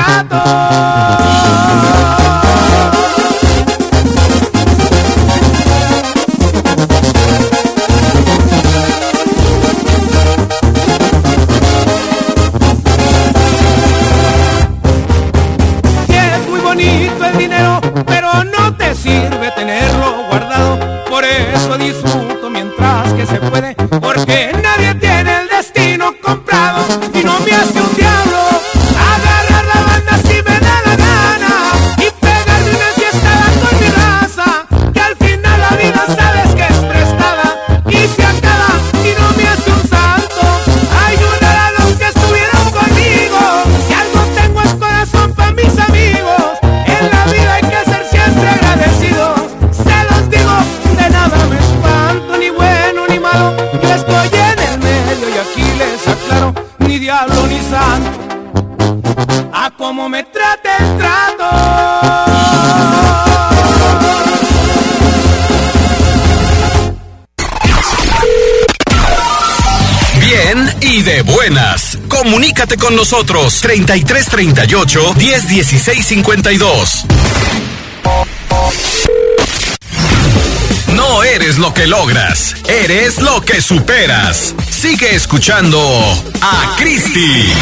trate el Comunícate con nosotros 33 38 10 16 52. No eres lo que logras, eres lo que superas. Sigue escuchando a Cristi.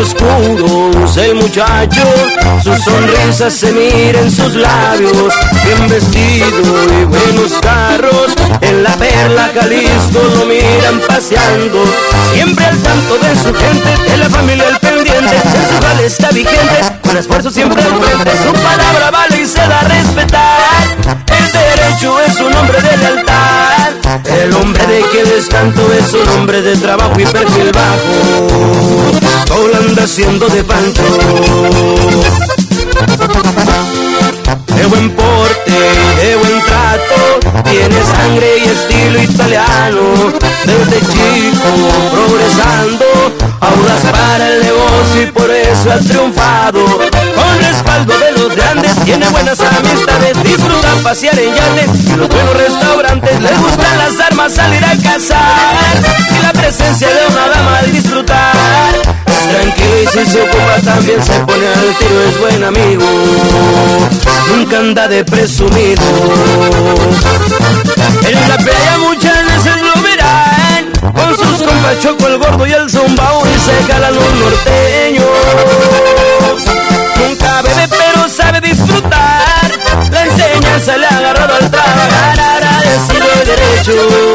Oscuros el muchacho, su sonrisa se mira en sus labios, bien vestido y buenos carros, en la perla Jalisco lo miran paseando, siempre al tanto de su gente, de la familia al pendiente, en su está vigente, con esfuerzo siempre al frente, su palabra vale canto es un hombre de trabajo y perfil bajo. Todo anda haciendo de pancho. De buen porte y de buen trato, tiene sangre y estilo italiano. Desde chico progresando, aulas para el negocio y por eso ha triunfado. Con respaldo de los grandes, tiene buenas amistades, disfruta pasear en yates y los buenos restaurantes. Les gustan las armas, salir a cazar y la presencia de una dama al disfrutar. Es tranquilo y si se ocupa también se pone al tiro, es buen amigo. Nunca anda de presumido. En la playa muchas gordo y el zumbao y se jalan los norteños. Nunca bebe pero sabe disfrutar. La enseñanza le ha agarrado al trabajar, derecho.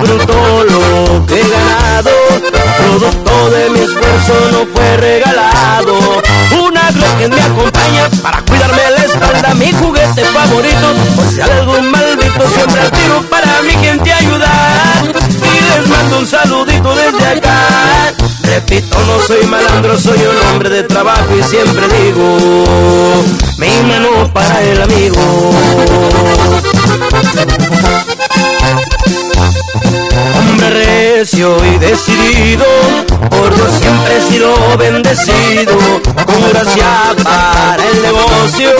Disfruto lo que he ganado, producto de mi esfuerzo no fue regalado. Una que me acompaña para cuidarme la espalda, mi juguete favorito, por si algún maldito siempre al tiro para mi gente ayudar. Y les mando un saludito desde acá. Repito, no soy malandro, soy un hombre de trabajo y siempre digo, mi mano para el amigo. Hombre recio y decidido, por Dios siempre he sido bendecido, con gracia para el negocio,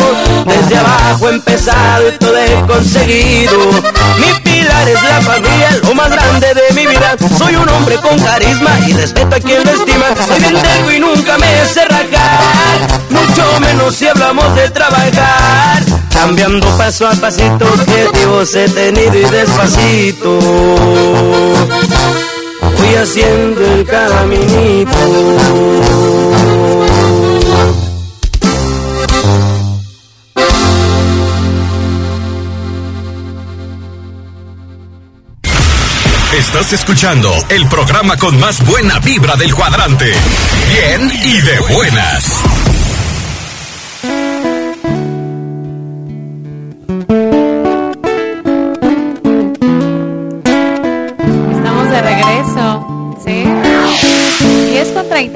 desde abajo he empezado y todo he conseguido. Mi pilar es la familia, lo más grande de mi vida, soy un hombre con carisma y respeto a quien lo estima, soy bien y nunca me sé rajar, mucho menos si hablamos de trabajar. Cambiando paso a pasito, objetivos he tenido y despacito. Voy haciendo el caminito. Estás escuchando el programa con más buena vibra del cuadrante. Bien y de buenas.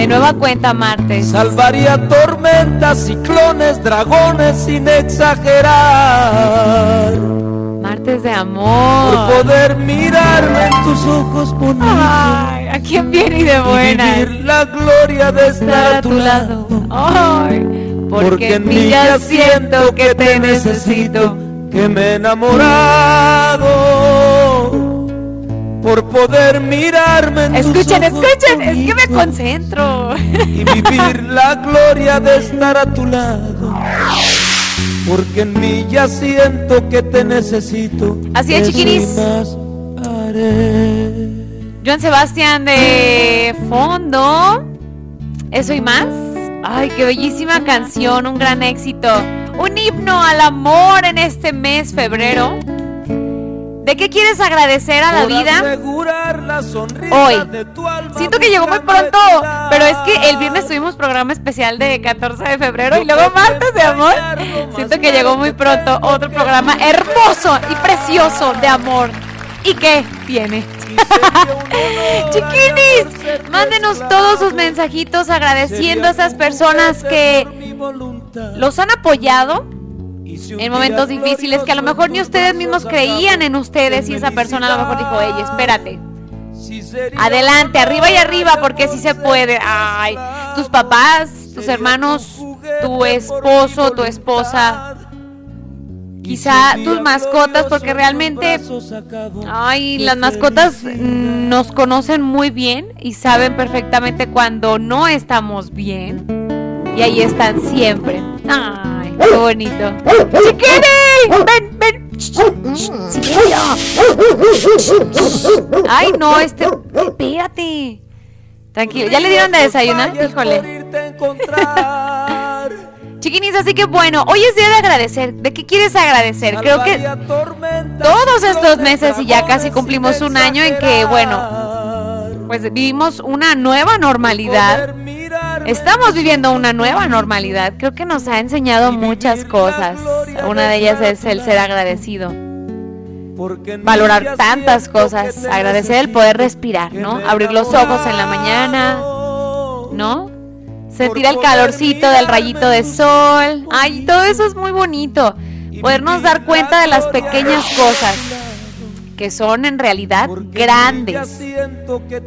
De nueva cuenta, martes. Salvaría tormentas, ciclones, dragones sin exagerar. Martes de amor. Por poder mirarme en tus ojos bonitos. Ay, ¿a quién viene y de Y buenas? vivir la gloria de estar a tu lado. Ay, porque, Porque en mí ya siento que te necesito. que me he enamorado por poder mirarme en Escuchen, tus ojos escuchen, es que me concentro. y vivir la gloria de estar a tu lado. Porque en mí ya siento que te necesito. Así es, chiquinis. Joan Sebastián de fondo. Eso y más. Ay, qué bellísima canción, un gran éxito. Un himno al amor en este mes febrero. ¿De qué quieres agradecer a la vida? Hoy. Siento que llegó muy pronto, pero es que el viernes tuvimos programa especial de 14 de febrero y luego martes de amor. Siento que llegó muy pronto otro programa hermoso y precioso de amor. ¿Y qué tiene? [LAUGHS] Chiquinis, mándenos todos sus mensajitos agradeciendo a esas personas que los han apoyado en momentos difíciles que a lo mejor ni ustedes mismos creían en ustedes y esa persona a lo mejor dijo, ey, espérate. Adelante, arriba y arriba, porque sí se puede. Ay, tus papás, tus hermanos, tu esposo, tu esposa, quizá tus mascotas, porque realmente, ay, las mascotas nos conocen muy bien y saben perfectamente cuando no estamos bien. Y ahí están siempre. Ay, qué bonito. ¡Chiquini! ¡Ven, ven! ¡Silencio! Ay, no, este. Espérate. Tranquilo. ¿Ya le dieron de desayunar? Híjole. [LAUGHS] Chiquinis, así que bueno, hoy es día de agradecer. ¿De qué quieres agradecer? Creo que todos estos meses y ya casi cumplimos un año en que, bueno, pues vivimos una nueva normalidad. Estamos viviendo una nueva normalidad. Creo que nos ha enseñado muchas cosas. Una de ellas es el ser agradecido. Valorar tantas cosas. Agradecer el poder respirar, ¿no? Abrir los ojos en la mañana, ¿no? Sentir el calorcito del rayito de sol. Ay, todo eso es muy bonito. Podernos dar cuenta de las pequeñas cosas que son en realidad grandes.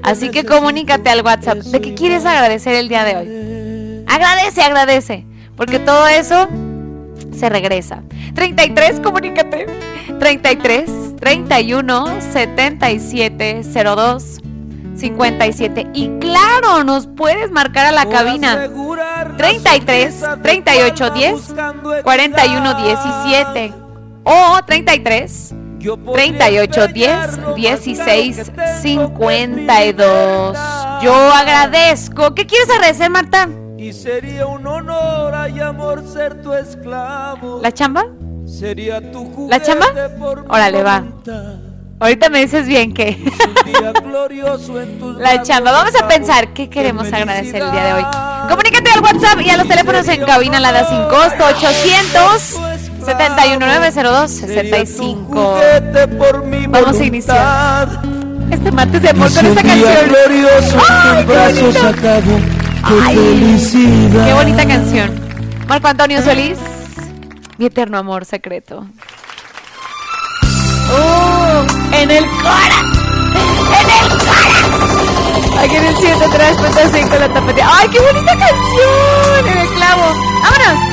Así que comunícate al WhatsApp. ¿De qué quieres agradecer el día de hoy? Agradece, agradece. Porque todo eso se regresa. 33, comunícate. 33 31 77 02 57. Y claro, nos puedes marcar a la cabina. 33 38 10 41 17 o 33 38 10 16 52. Yo agradezco. ¿Qué quieres agradecer, Marta? Y sería un honor y amor ser tu esclavo. ¿La chamba? Sería tu ¿La chamba? Órale, va. Ahorita me dices bien que. [LAUGHS] La chamba. Vamos a pensar qué queremos agradecer el día de hoy. Comunícate al WhatsApp y a los teléfonos en cabina la da sin costo 800 71902 65. Vamos a iniciar este martes de amor con esta canción. glorioso ¡Ay, brazos acabo. ¡Qué Ay, felicidad! Qué bonita canción. Marco Antonio Solís, mi eterno amor secreto. ¡Oh! ¡En el cora! ¡En el cora! Aquí en el 103.5 la tapatía. ¡Ay, qué bonita canción! En el clavo. ¡Vámonos!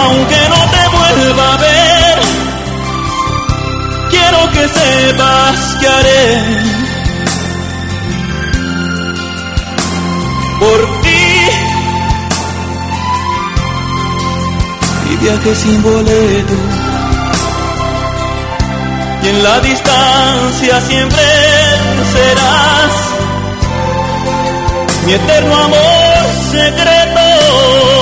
Aunque no te vuelva a ver, quiero que sepas que haré por ti. y viaje sin boleto. Y en la distancia siempre serás mi eterno amor secreto.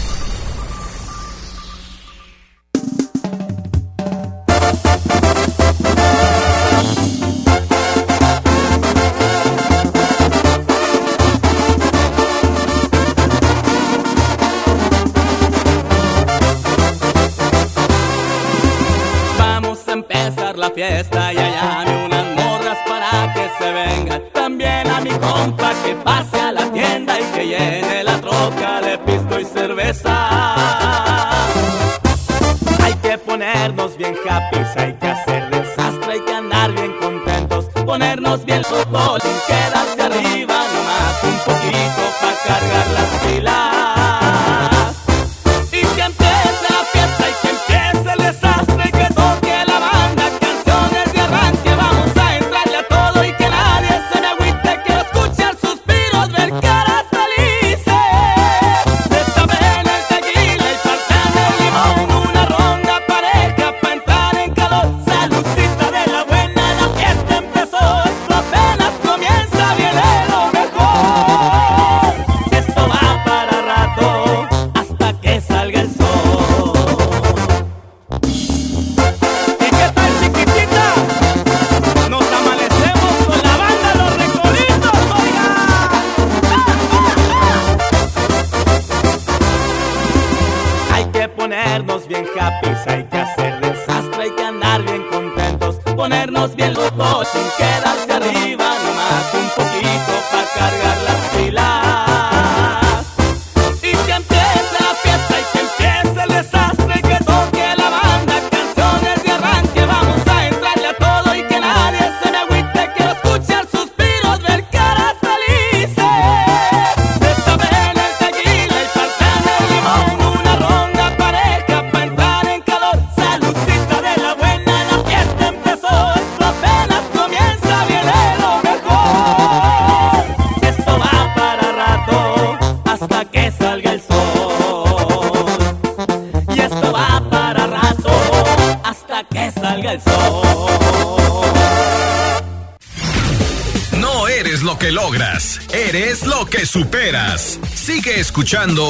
Eres lo que superas. Sigue escuchando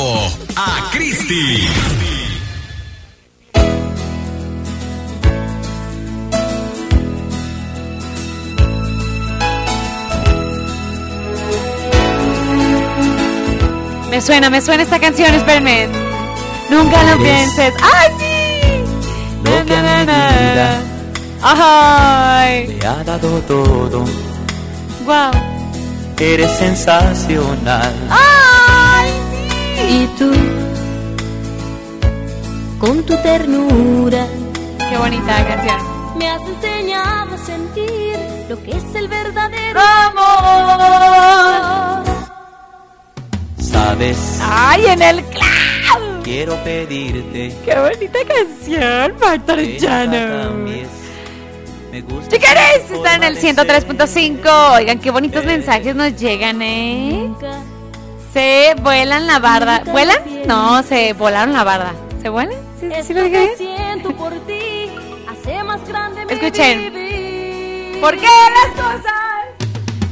a Cristi. Me suena, me suena esta canción, espérenme. Nunca lo pienses. ¡Ay, sí! Lo que ¡Ay! te ha dado todo. ¡Guau! Eres sensacional. ¡Ay, Y tú, con tu ternura, ¡Qué bonita canción! me has enseñado a sentir lo que es el verdadero amor. Sabes, ¡Ay, en el clavo! quiero pedirte. ¡Qué bonita canción, Arellano! cambies. Me gusta. Chiqueres, están en el forma de ser. 103.5. Oigan, qué bonitos mensajes nos llegan, ¿eh? Se vuelan la barda. ¿Vuelan? No, se volaron la barda. ¿Se vuelan? ¿Sí, sí lo dije bien? Escuchen. ¿Por qué las cosas?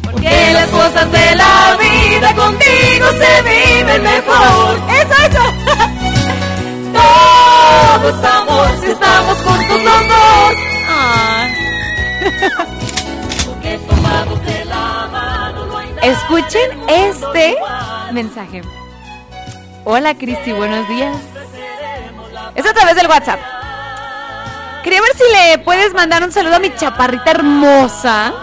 Porque las cosas de la vida contigo se viven mejor. Eso, eso. [LAUGHS] Todo es amor si estamos juntos los dos. Escuchen este mensaje. Hola Cristi, buenos días. Es a través del WhatsApp. Quería ver si le puedes mandar un saludo a mi chaparrita hermosa.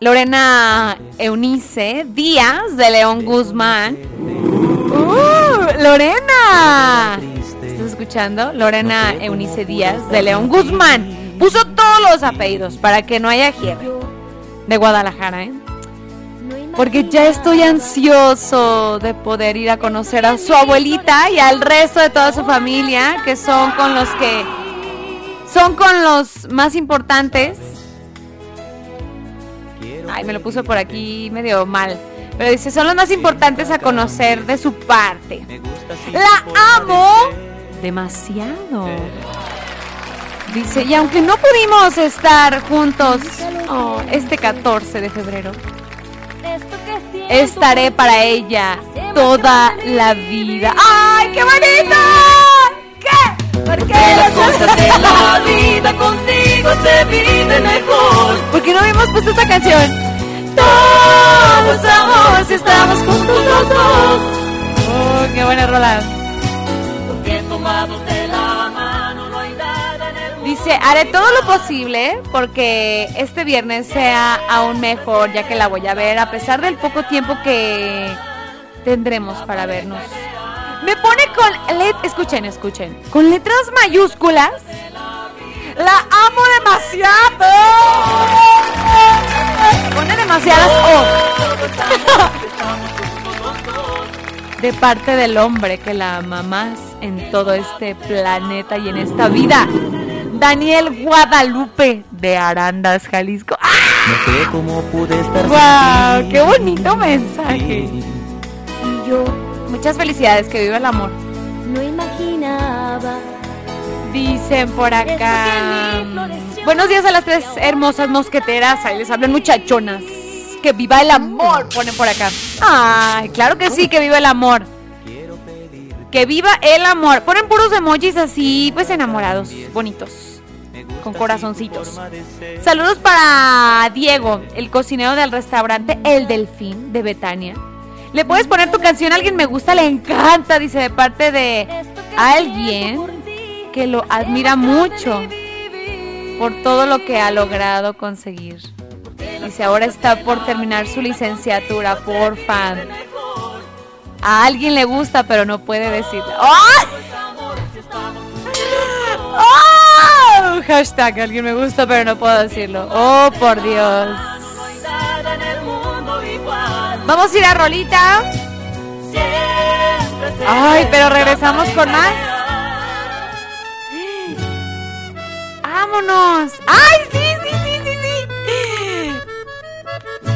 Lorena Eunice Díaz de León Guzmán. ¡Uh! ¡Lorena! ¿Estás escuchando? Lorena Eunice Díaz de León Guzmán. Puso todos los apellidos para que no haya quiebra. De Guadalajara, ¿eh? Porque ya estoy ansioso de poder ir a conocer a su abuelita y al resto de toda su familia, que son con los que son con los más importantes. Ay, me lo puso por aquí medio mal. Pero dice, son los más importantes a conocer de su parte. La amo demasiado. Dice, y aunque no pudimos estar juntos oh, este 14 de febrero, estaré para ella toda la vida. ¡Ay, qué bonito! ¿Qué? Porque las cosas de la vida contigo se viven mejor. ¿Por qué no habíamos puesto esta canción? Todo es amor si estamos juntos los dos. Oh, qué buena rola. Dice, haré todo lo posible porque este viernes sea aún mejor, ya que la voy a ver, a pesar del poco tiempo que tendremos para vernos. Me pone con, escuchen, escuchen, con letras mayúsculas. La amo demasiado. Pone demasiadas O. [LAUGHS] De parte del hombre que la ama más en todo este planeta y en esta vida. Daniel Guadalupe de Arandas, Jalisco. ¡Ah! No sé cómo pude estar ¡Wow! ¡Qué bonito mensaje! Y yo, muchas felicidades, que viva el amor. No imaginaba Dicen por acá. Buenos días a las tres hermosas mosqueteras. Ahí les hablan muchachonas. Que viva el amor, ponen por acá. Ay, claro que sí, que viva el amor. Que viva el amor. Ponen puros emojis así, pues enamorados, bonitos. Con corazoncitos. Saludos para Diego, el cocinero del restaurante El Delfín de Betania. ¿Le puedes poner tu canción? Alguien me gusta, le encanta, dice de parte de alguien que lo admira mucho. por todo lo que ha logrado conseguir. Dice, ahora está por terminar su licenciatura por fan. A alguien le gusta, pero no puede decirlo. ¡Oh! Hashtag, alguien me gusta, pero no puedo decirlo. Oh, por Dios. Vamos a ir a Rolita. Ay, pero regresamos con más. Vámonos. ¡Ay, sí, sí, sí, sí, sí!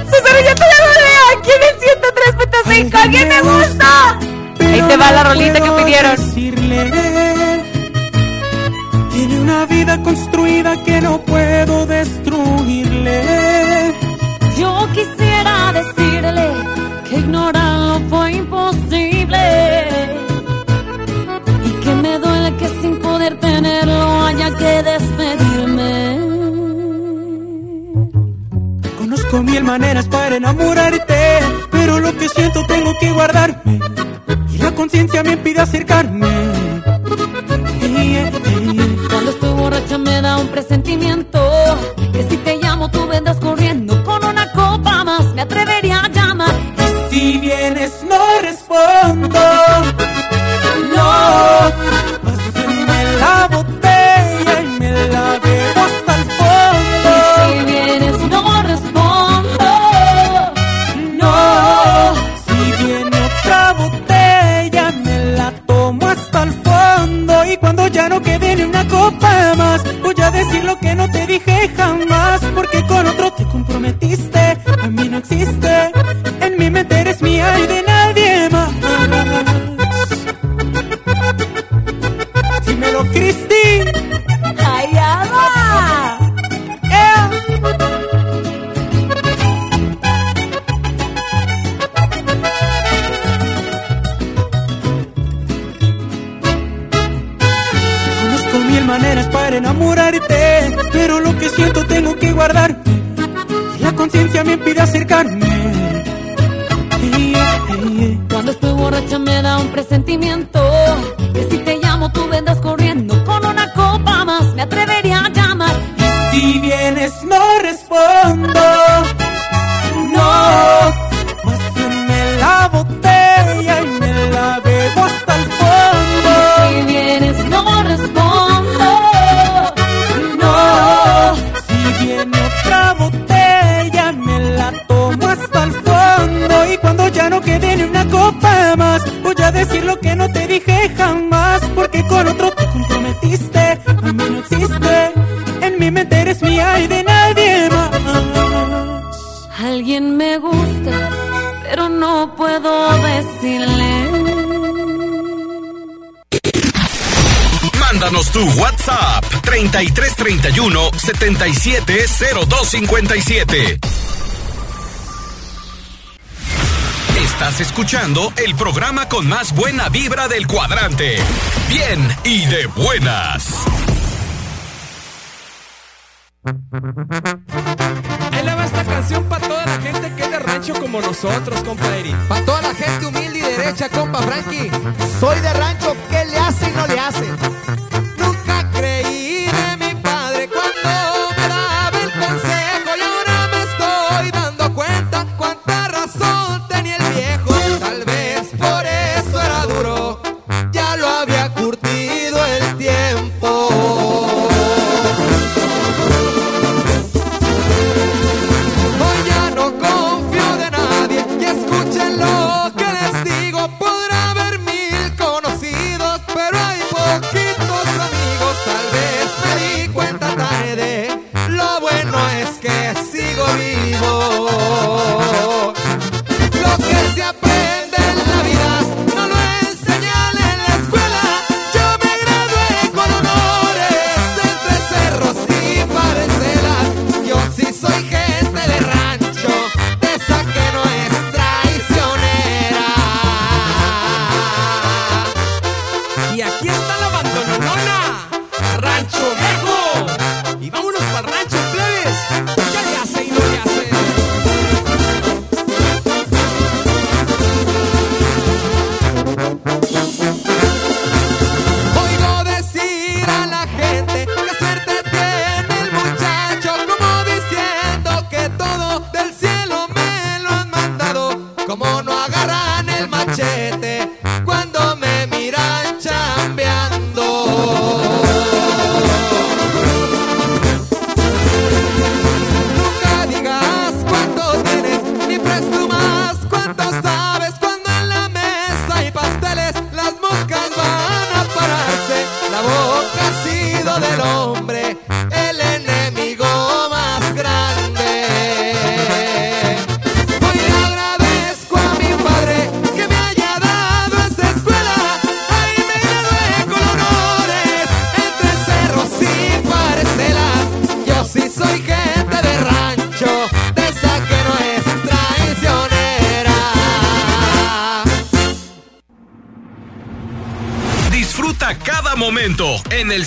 Susana, ya te la aquí en el 103.5. ¡Alguien me gusta! Ahí te va la rolita que pidieron. Tiene una vida construida que no puedo destruirle. Yo quisiera decirle que ignorarlo fue imposible y que me duele que sin poder tenerlo haya que despedirme. Conozco mil maneras para enamorarte, pero lo que siento tengo que guardarme. Y la conciencia me impide acercarme. Borracha me da un presentimiento que si te llamo tú vendrás corriendo con una copa más me atrevería a llamar. Si vienes no respondo. No, pásenme la botella y me la bebo hasta el fondo. Si vienes no respondo. No, si viene otra botella me la tomo hasta el fondo y cuando ya no quede ni una copa a decir lo que no te dije jamás porque con otro te comprometiste, a mí no existe, Y la conciencia me impide acercarme. Cuando estoy borracha me da un presentimiento WhatsApp 3331 770257. Estás escuchando el programa con más buena vibra del cuadrante. Bien y de buenas. Ahí le va esta canción para toda la gente que es de rancho como nosotros, compa Eri. Para toda la gente humilde y derecha, compa Frankie. Soy de rancho, ¿qué le hace y no le hace?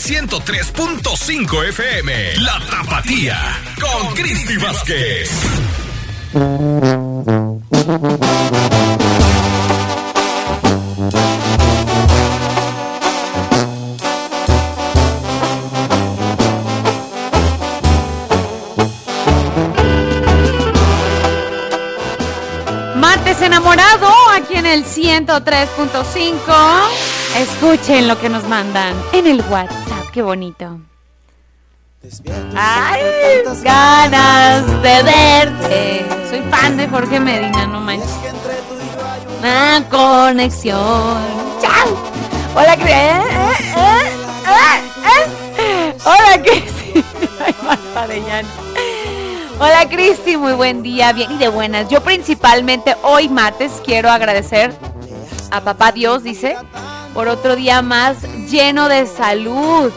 103.5 FM. La Tapatía con Cristi Vázquez. Martes enamorado aquí en el 103.5. Escuchen lo que nos mandan en el WhatsApp, qué bonito. Ay, ganas de verte. Soy fan de Jorge Medina, no manches. Una conexión. ¡Chao! Hola, Cris. ¿Eh? ¿Eh? ¿Eh? ¿Eh? Hola, Cristi. Ay, [LAUGHS] Marta. Hola, Cristi. Muy buen día. Bien y de buenas. Yo principalmente hoy martes quiero agradecer a Papá Dios, dice, por otro día más lleno de salud.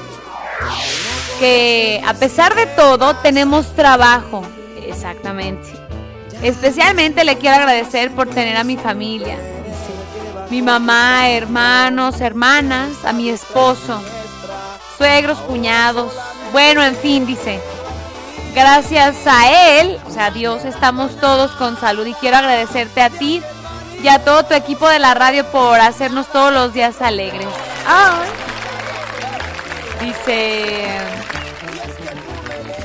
Que a pesar de todo tenemos trabajo. Exactamente. Especialmente le quiero agradecer por tener a mi familia. dice. Mi mamá, hermanos, hermanas, a mi esposo, suegros, cuñados. Bueno, en fin, dice. Gracias a él, o sea, a Dios, estamos todos con salud y quiero agradecerte a ti y a todo tu equipo de la radio por hacernos todos los días alegres. Dice,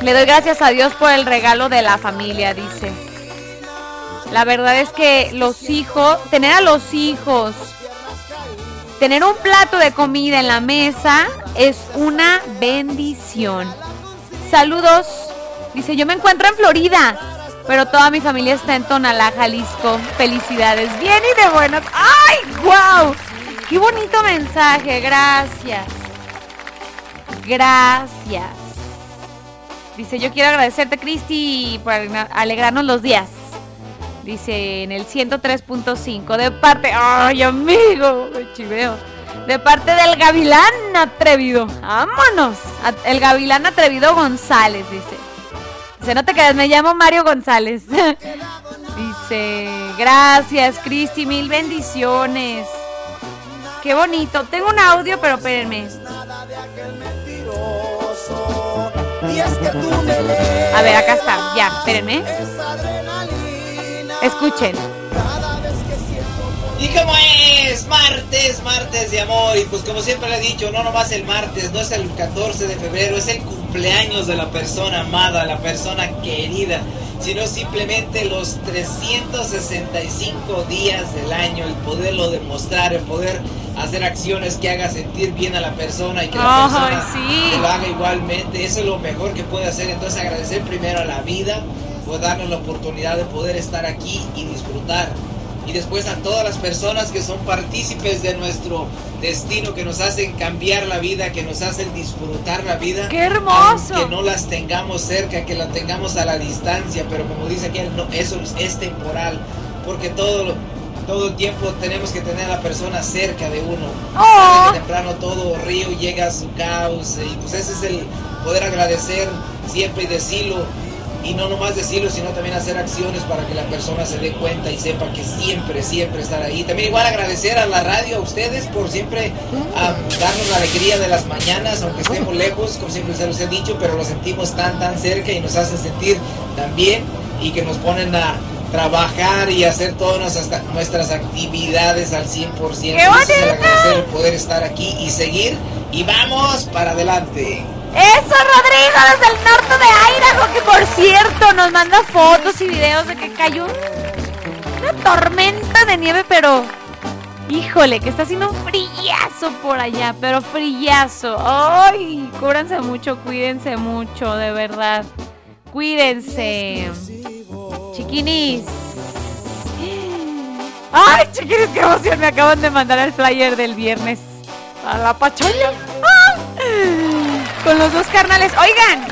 le doy gracias a Dios por el regalo de la familia, dice. La verdad es que los hijos, tener a los hijos, tener un plato de comida en la mesa es una bendición. Saludos. Dice, yo me encuentro en Florida, pero toda mi familia está en Tonalá, Jalisco. Felicidades. Bien y de buenas. ¡Ay, wow! Qué bonito mensaje. Gracias. Gracias. Dice, yo quiero agradecerte, Cristi, por alegrarnos los días. Dice en el 103.5 de parte, ay amigo, chiveo. De parte del Gavilán Atrevido. Vámonos. El Gavilán Atrevido González, dice. Dice, no te quedes, me llamo Mario González. [LAUGHS] dice, gracias, Cristi, mil bendiciones. Qué bonito. Tengo un audio, pero espérenme. A ver, acá está. Ya, espérenme. Escuchen. ¿Y cómo es? Martes, martes de amor. Y pues como siempre le he dicho, no nomás el martes, no es el 14 de febrero, es el cumpleaños de la persona amada, la persona querida, sino simplemente los 365 días del año, el poderlo demostrar, el poder hacer acciones que haga sentir bien a la persona y que la persona sí. lo haga igualmente. Eso es lo mejor que puede hacer. Entonces agradecer primero a la vida por darnos la oportunidad de poder estar aquí y disfrutar y después a todas las personas que son partícipes de nuestro destino, que nos hacen cambiar la vida, que nos hacen disfrutar la vida. ¡Qué hermoso! Que no las tengamos cerca, que la tengamos a la distancia, pero como dice aquí, no, eso es, temporal, porque todo lo- todo el tiempo tenemos que tener a la persona cerca de uno. Oh. Que temprano todo río llega a su cauce y pues ese es el poder agradecer siempre y decirlo y no nomás decirlo, sino también hacer acciones para que la persona se dé cuenta y sepa que siempre, siempre estar ahí. También igual agradecer a la radio, a ustedes, por siempre darnos la alegría de las mañanas, aunque estemos lejos, como siempre se los he dicho, pero lo sentimos tan, tan cerca y nos hacen sentir tan bien y que nos ponen a trabajar y hacer todas nuestras, actividades al 100%. ¡Qué Eso es el agradecer el poder estar aquí y seguir y vamos para adelante. Eso, Rodrigo, desde el norte de Idaho, que por cierto nos manda fotos y videos de que cayó un- una tormenta de nieve, pero híjole, que está haciendo un frillazo por allá, pero frillazo. Ay, cúbranse mucho, cuídense mucho, de verdad. Cuídense. Chiquinis. Ay, chiquinis, qué emoción. Me acaban de mandar el flyer del viernes. A la pachola. ¡Ah! Con los dos carnales. Oigan,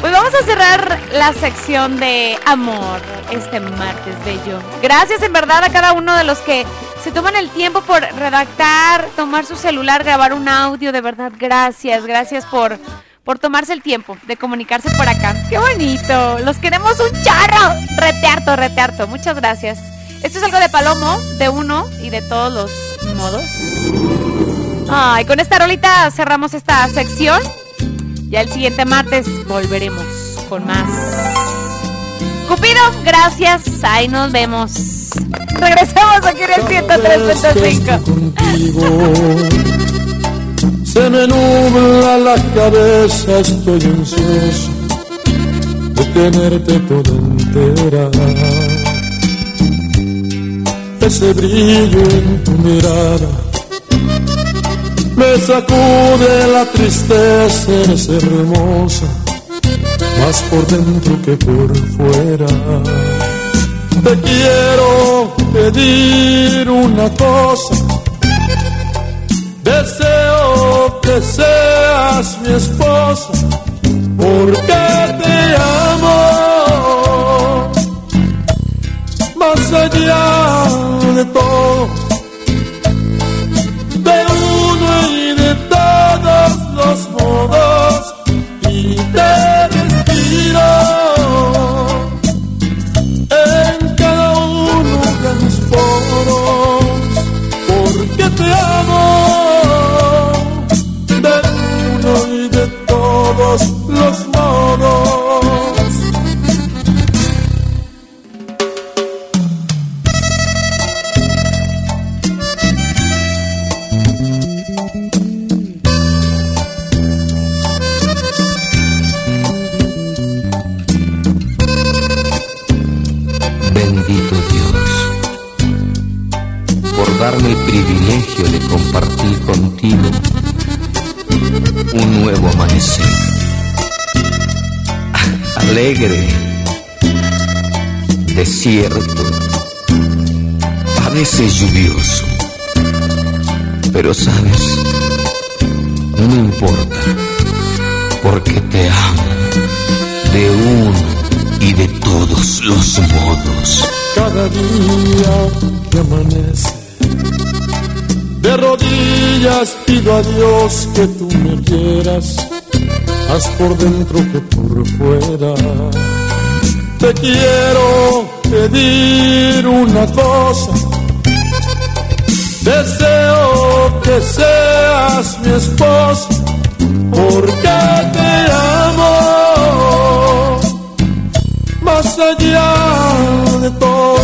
pues vamos a cerrar la sección de amor este martes bello. Gracias en verdad a cada uno de los que se toman el tiempo por redactar, tomar su celular, grabar un audio. De verdad, gracias. Gracias por, por tomarse el tiempo de comunicarse por acá. ¡Qué bonito! Los queremos un charro. Retearto, retearto. Muchas gracias. Esto es algo de Palomo, de uno y de todos los modos. Ay, con esta rolita cerramos esta sección. Ya el siguiente martes volveremos con más. Cupido, gracias. Ahí nos vemos. Regresamos aquí en el 103.5. Se me nubla la cabeza, estoy ansioso de tenerte toda entera. Ese brillo en tu mirada me sacude la tristeza, eres hermosa, más por dentro que por fuera. Te quiero pedir una cosa, deseo que seas mi esposa, porque te amo, más allá de todo los desierto, a veces lluvioso, pero sabes, no importa, porque te amo de uno y de todos los modos. cada día que amanece. De rodillas pido a Dios que tú me quieras, más por dentro que por fuera. Te quiero pedir una cosa, deseo que seas mi esposa, porque te amo. Más allá de todo,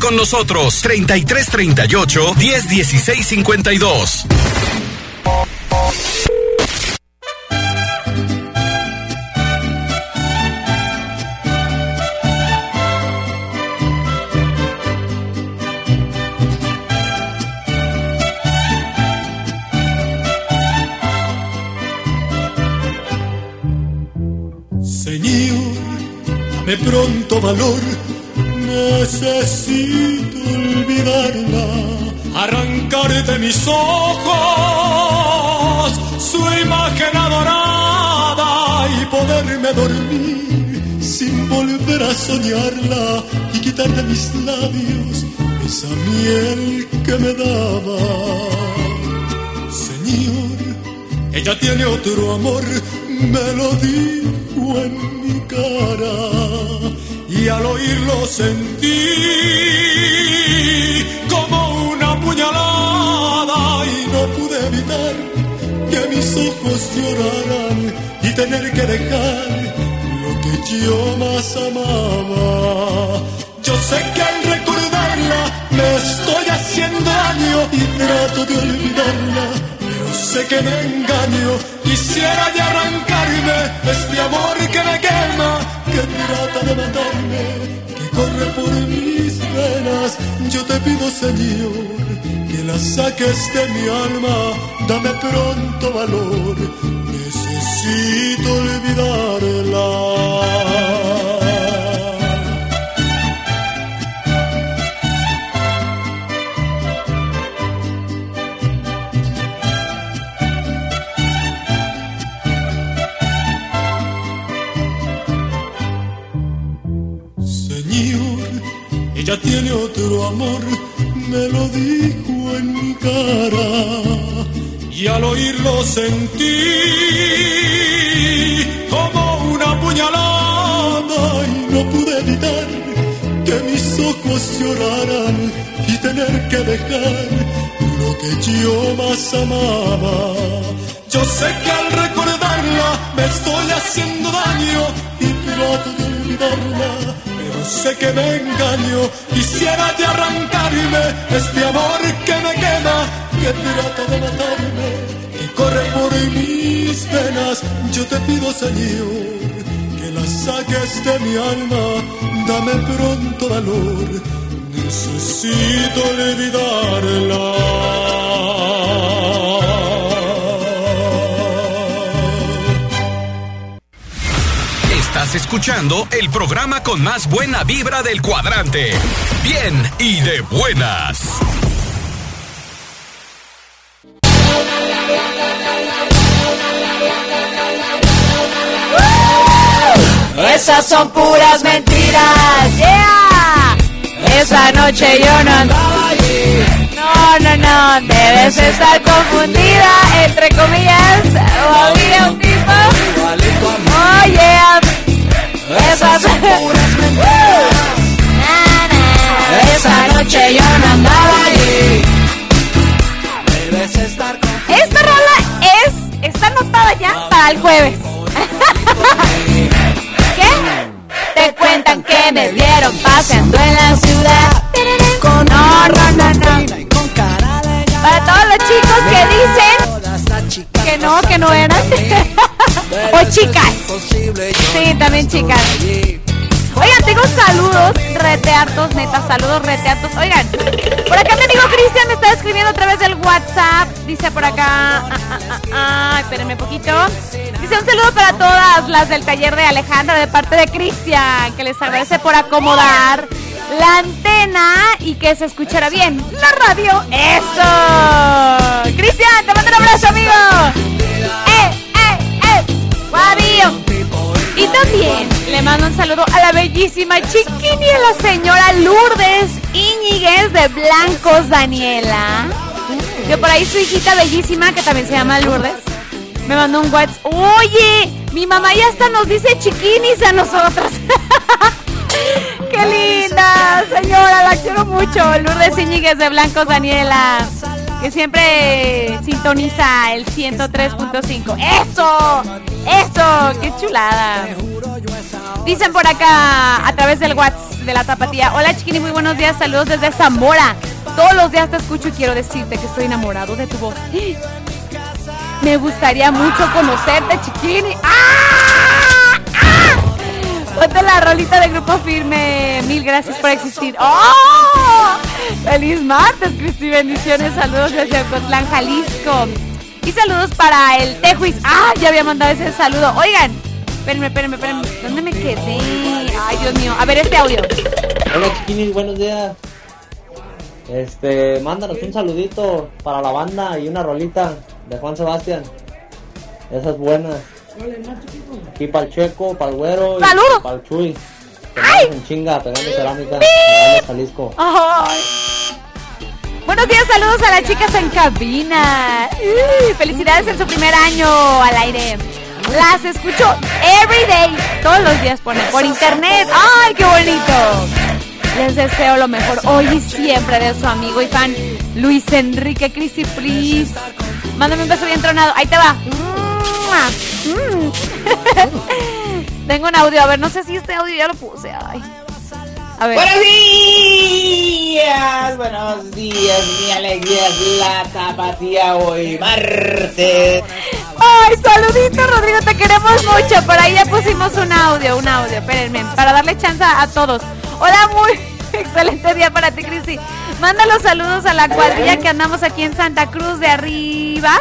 Con nosotros 33 38 10 16 52. Señor, dame pronto valor, y quitar de mis labios esa miel que me daba. Señor, ella tiene otro amor, me lo dijo en mi cara y al oírlo sentí como una puñalada y no pude evitar que mis ojos lloraran y tener que dejar yo más amaba. Yo sé que al recordarla me estoy haciendo daño y trato de olvidarla, pero sé que me engaño, quisiera ya arrancarme este amor que me quema, que trata de matarme, que corre por mis venas. Yo te pido, Señor, que la saques de mi alma, dame pronto valor, necesito olvidarla. Ella tiene otro amor, me lo dijo en mi cara y al oírlo sentí como una puñalada y no pude evitar que mis ojos lloraran y tener que dejar lo que yo más amaba. Yo sé que al recordarla me estoy haciendo daño y trato de olvidarla, pero sé que me engaño. Quisiera de arrancarme este amor que me quema, que trata de matarme, que corre por mis venas. Yo te pido, Señor, que la saques de mi alma, dame pronto valor. Necesito olvidarla. Estás escuchando el programa con más buena vibra del cuadrante. Bien y de buenas. Esas son puras mentiras, yeah. Esa noche yo no andaba allí. No, no, no, debes estar confundida, entre comillas, o había un tipo. Oh, yeah. Esas son mentiras. Esa noche yo no andaba allí. Debes estar Esta rola es, está anotada ya para el jueves. [LAUGHS] ¿Qué? Te cuentan que me vieron paseando en la ciudad. No, no, no, no. Para todos los chicos que dicen que no, que no eran. [LAUGHS] o chicas. Sí, también chicas. Oigan, tengo saludos reteartos, neta, saludos reteartos. Oigan, por acá mi amigo Cristian me está escribiendo a través del WhatsApp. Dice por acá, ah, ah, ah, ah, espérenme poquito. Dice un saludo para todas las del taller de Alejandra de parte de Cristian, que les agradece por acomodar la antena y que se escuchara bien la radio. ¡Eso! Cristian, te mando un abrazo, amigo. ¡Guavío! Y también le mando un saludo a la bellísima chiquini a la señora Lourdes Íñiguez de Blancos Daniela. Que por ahí su hijita bellísima, que también se llama Lourdes, me mandó un WhatsApp. Oye, mi mamá ya hasta nos dice chiquinis a nosotros. [LAUGHS] ¡Qué linda! Señora, la quiero mucho. Lourdes Íñiguez de Blancos Daniela. Que siempre sintoniza el 103.5. ¡Eso! ¡Eso! ¡Qué chulada! Dicen por acá a través del WhatsApp de la tapatía. Hola chiquini, muy buenos días. Saludos desde Zamora. Todos los días te escucho y quiero decirte que estoy enamorado de tu voz. [GASPS] Me gustaría mucho conocerte, chiquini. ¡Ah! ¡Ah! Ponte la rolita de grupo firme. Mil gracias por existir. ¡Oh! ¡Feliz martes, Cristi! Bendiciones. Saludos desde Ocotlán, Jalisco. Y saludos para el Tejuis. ¡Ah! Ya había mandado ese saludo. Oigan, espérenme, espérenme, espérenme. ¿Dónde me quedé? Ay, Dios mío. A ver este audio. Hola chiquinis, buenos días. Este, mándanos un saludito para la banda y una rolita de Juan Sebastián. Esa es buena. Aquí para el Checo, para el Güero y ¡Saludos! para el Chuy. Andamos en chinga, pegando cerámica. Jalisco. Ay. Buenos días, saludos a las chicas en cabina. Felicidades en su primer año al aire. Las escucho every day, todos los días por, internet. ¡Ay, qué bonito! Les deseo lo mejor hoy y siempre de su amigo y fan Luis Enrique Cristi Pris. Mándame un beso bien tronado. Ahí te va. Mm. [LAUGHS] Tengo un audio. A ver, no sé si este audio ya lo puse. Ay. A ver. Buenos días, buenos días, mi alegría es la tapatía hoy, martes. Ay, saludito, Rodrigo, te queremos mucho. Por ahí ya pusimos un audio, un audio, espérenme, para darle chance a todos. Hola, muy [LAUGHS] excelente día para ti, Cristi. Manda los saludos a la cuadrilla que andamos aquí en Santa Cruz de arriba,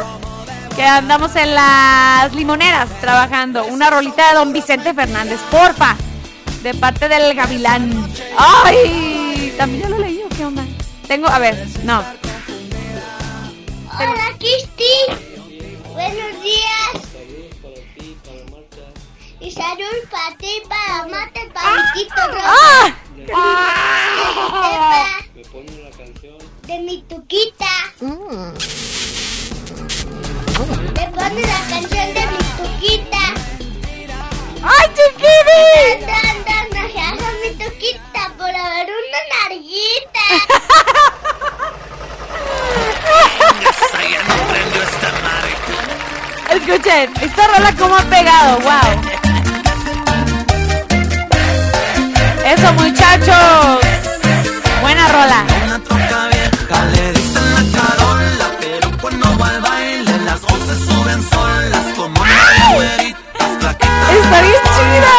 que andamos en las limoneras trabajando. Una rolita de don Vicente Fernández, porfa, de parte del Gavilán. Ay, también ya lo leí, ¿o qué onda? Tengo, a ver, no. Hola, Cristi. Buenos días. Y salud para ti, para Mate, para mi Quito ¡Ah! De mi tuquita. Te pone la canción de mi tuquita. ¡Ay, chiquini! Dan, dan, dan, dan, mi tuquita por haber una narguita. [LAUGHS] Escuchen, esta rola como ha pegado, wow. Eso, muchachos. Buena rola. Le dicen la Está bien chida.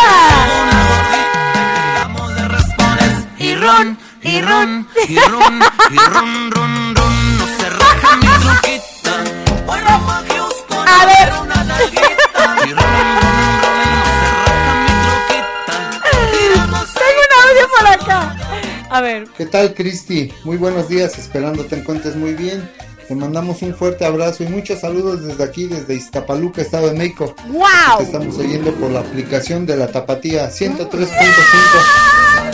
Y ron, y ron, y ron, y ron, ron, ron, no se raja mi truquita. Bueno, pa' Houston, A ver. una nalguita. Y ron, ron, ron, no se raja mi truquita. Tengo un audio por acá. A ver. ¿Qué tal, Cristi? Muy buenos días, esperando te encuentres muy bien. Te mandamos un fuerte abrazo y muchos saludos desde aquí, desde Iztapaluca, Estado de México. ¡Wow! Te estamos oyendo por la aplicación de la Tapatía 103.5.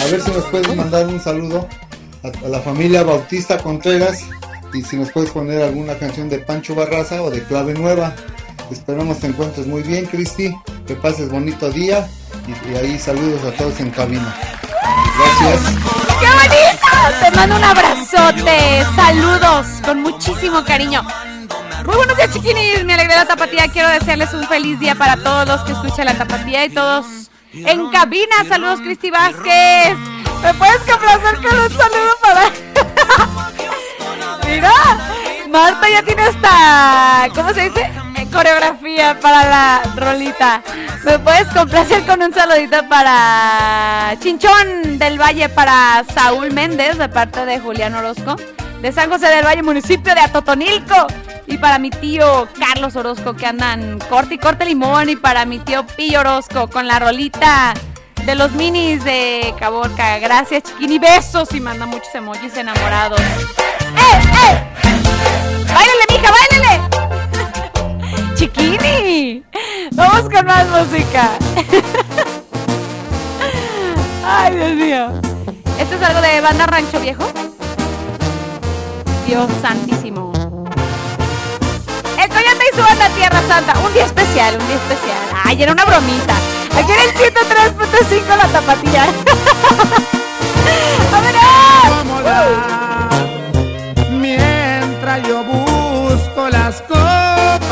A ver si nos puedes mandar un saludo a, a la familia Bautista Contreras y si nos puedes poner alguna canción de Pancho Barraza o de Clave Nueva. Esperamos te encuentres muy bien, Cristi. Que pases bonito día y, y ahí saludos a todos en cabina. Gracias. ¡Qué bonito! Te mando un abrazote. Saludos con muchísimo cariño. Muy buenos días, chiquinis. Me alegra la tapatía. Quiero desearles un feliz día para todos los que escuchan la tapatía y todos en cabina. Saludos, Cristi Vázquez. ¿Me puedes complacer con un saludo para.? [LAUGHS] Mira, Marta ya tiene esta. ¿Cómo se dice? Coreografía para la rolita. ¿Me puedes complacer con un saludito para Chinchón del Valle para Saúl Méndez de parte de Julián Orozco? De San José del Valle, municipio de Atotonilco. Y para mi tío Carlos Orozco que andan corte y corte limón. Y para mi tío Pillo Orozco con la rolita de los minis de Caborca. Gracias, chiquini. Besos y manda muchos emojis enamorados. ¡Eh, eh! ¡Báilale, mija, báilale! [LAUGHS] ¡Chiquini! Vamos con más música. [LAUGHS] Ay, Dios mío. ¿Esto es algo de banda Rancho Viejo? Dios santísimo. El Coyote y su banda Tierra Santa. Un día especial, un día especial. Ay, era una bromita. Aquí en el 103.5 la tapatía. A ver, ¡eh! Mientras yo busco las copas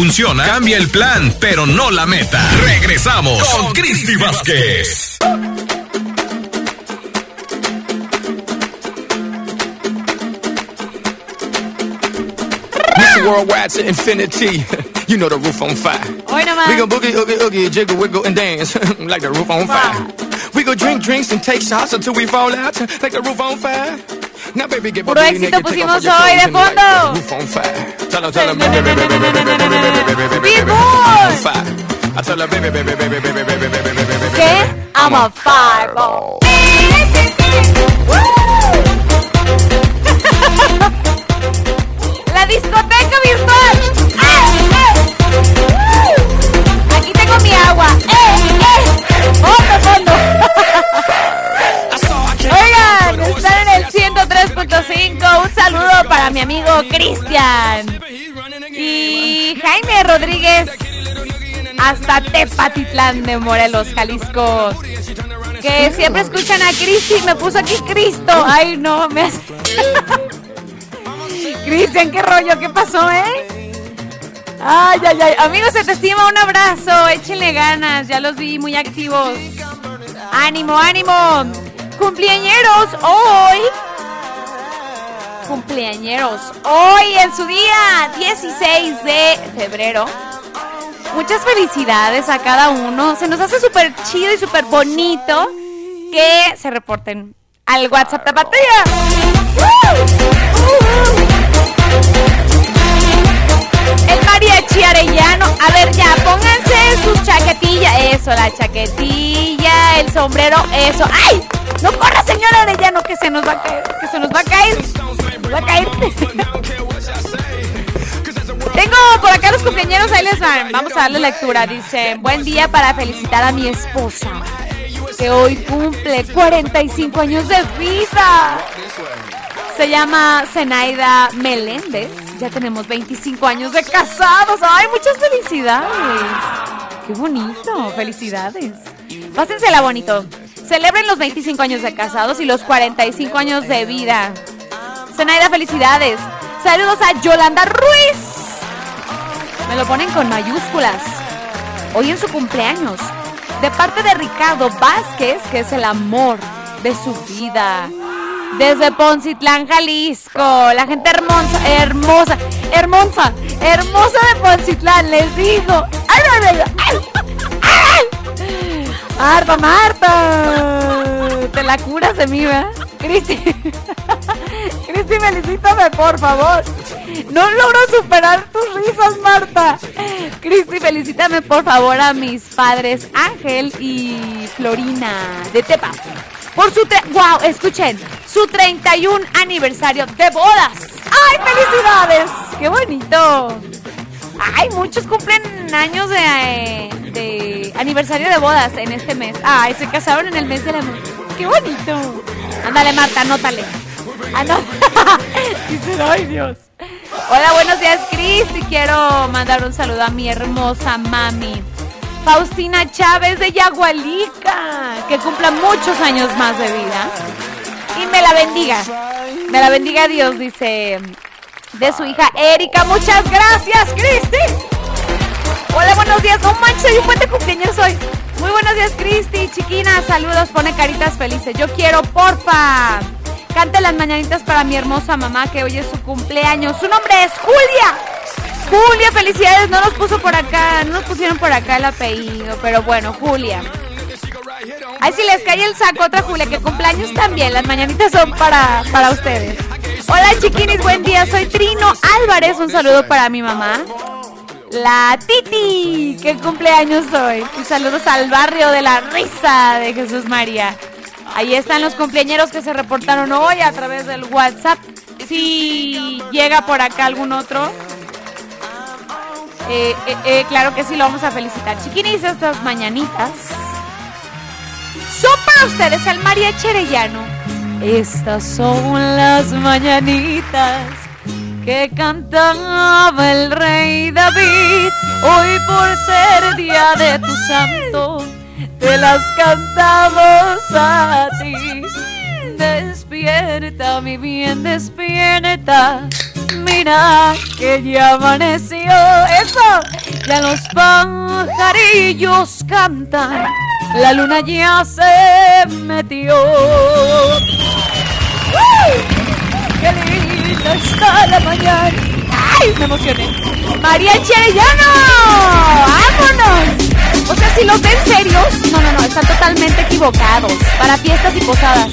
funciona, cambia el plan, pero no la meta. Regresamos con Cristi Vázquez. Worldwide to infinity. [LAUGHS] You know the roof on fire. Hoy nomás. We gon' boogie, oogie, oogie, jiggle, wiggle, and dance [LAUGHS] like the roof on fire. We go drink drinks and take shots until we fall out like the roof on fire. Now, baby, get Puro éxito pusimos your hoy de clothes and like fondo. Tell her, tell her, baby, baby, baby, baby, baby, baby, baby, baby, baby. I tell her, baby, baby, baby, baby, baby, baby, baby, baby, baby. I'm a fireball. La discoteca virtual. ¡Eh, eh! Aquí tengo mi agua. ¡Eh, eh! ¡Otro fondo! Oigan, están en el 103.5. Un saludo para mi amigo Cristian. Rodríguez hasta Tepatitlán de Morelos, Jalisco. Que siempre escuchan a Cristi. Me puso aquí Cristo. Ay, no, me hace. [LAUGHS] Cristian, qué rollo, ¿qué pasó, eh? Ay, ay, ay. Amigos, se te estima un abrazo. Échenle ganas. Ya los vi muy activos. Ánimo, ánimo. Cumpleañeros hoy. Cumpleañeros hoy en su día 16 de febrero. Muchas felicidades a cada uno. Se nos hace súper chido y súper bonito que se reporten al WhatsApp Tapatía. El mariachi arellano. A ver, ya, pónganse sus chaquetillas. Eso, la chaquetilla, el sombrero, eso. ¡Ay! No corra, señor Arellano, que se nos va a caer. Que se nos va a caer. Va a caer. [LAUGHS] Tengo por acá los cumpleaños, ahí les van. Vamos a darle lectura. Dice, buen día para felicitar a mi esposa, que hoy cumple 45 años de vida. Se llama Zenaida Meléndez. Ya tenemos 25 años de casados. ¡Ay, muchas felicidades! ¡Qué bonito! ¡Felicidades! Pásensela bonito. Celebren los 25 años de casados y los 45 años de vida. Zenaida, felicidades. Saludos a Yolanda Ruiz. Me lo ponen con mayúsculas. Hoy en su cumpleaños. De parte de Ricardo Vázquez, que es el amor de su vida. Desde Poncitlán, Jalisco. La gente hermosa, hermosa, hermosa, hermosa de Poncitlán, les digo. ¡Ay. Marta, Marta. Te la curas de mí, ¿verdad? Cristi. [LAUGHS] Cristi, felicítame, por favor. No logro superar tus risas, Marta. Cristi, felicítame, por favor, a mis padres Ángel y Florina de Tepa. Por su... ¡Wow! Escuchen. Su 31 aniversario de bodas. ¡Ay, felicidades! ¡Qué bonito! ¡Ay, muchos cumplen años de, eh, de aniversario de bodas en este mes! ¡Ay, se casaron en el mes del amor! ¡Qué bonito! Ándale, Marta, anótale. Anótale. [LAUGHS] ¡ay, Dios! Hola, buenos días, Cris. Y quiero mandar un saludo a mi hermosa mami. Faustina Chávez de Yagualica, que cumpla muchos años más de vida. Y me la bendiga. Me la bendiga Dios, dice de su hija Erika. Muchas gracias, Cristi. Hola, buenos días. No manches, hay un buen cumpleaños hoy. Muy buenos días, Cristi. Chiquina, saludos. Pone caritas felices. Yo quiero, porfa. Cante las mañanitas para mi hermosa mamá que hoy es su cumpleaños. Su nombre es Julia. Julia, felicidades. No nos puso por acá, no nos pusieron por acá el apellido, pero bueno, Julia. Ay, si les cae el saco, otra Julia, que cumpleaños también. Las mañanitas son para, para ustedes. Hola, chiquinis, buen día. Soy Trino Álvarez. Un saludo para mi mamá. La Titi, que cumpleaños hoy. Y saludos al barrio de la risa de Jesús María. Ahí están los cumpleañeros que se reportaron hoy a través del WhatsApp. Si llega por acá algún otro, eh, eh, eh, claro que sí, lo vamos a felicitar. Chiquinis, estas mañanitas son para ustedes, el María Cherellano. Estas son las mañanitas que cantaba el rey David. Hoy por ser día de tu santo, te las cantamos a ti. Despierta, mi bien, despierta. Mira que ya amaneció. Eso, ya los pajarillos cantan. La luna ya se metió. ¡Qué linda está la mañana! ¡Ay! Me emocioné. María Cherellano. ¡Vámonos! O sea, si los ven serios, no, no, no, están totalmente equivocados. Para fiestas y posadas.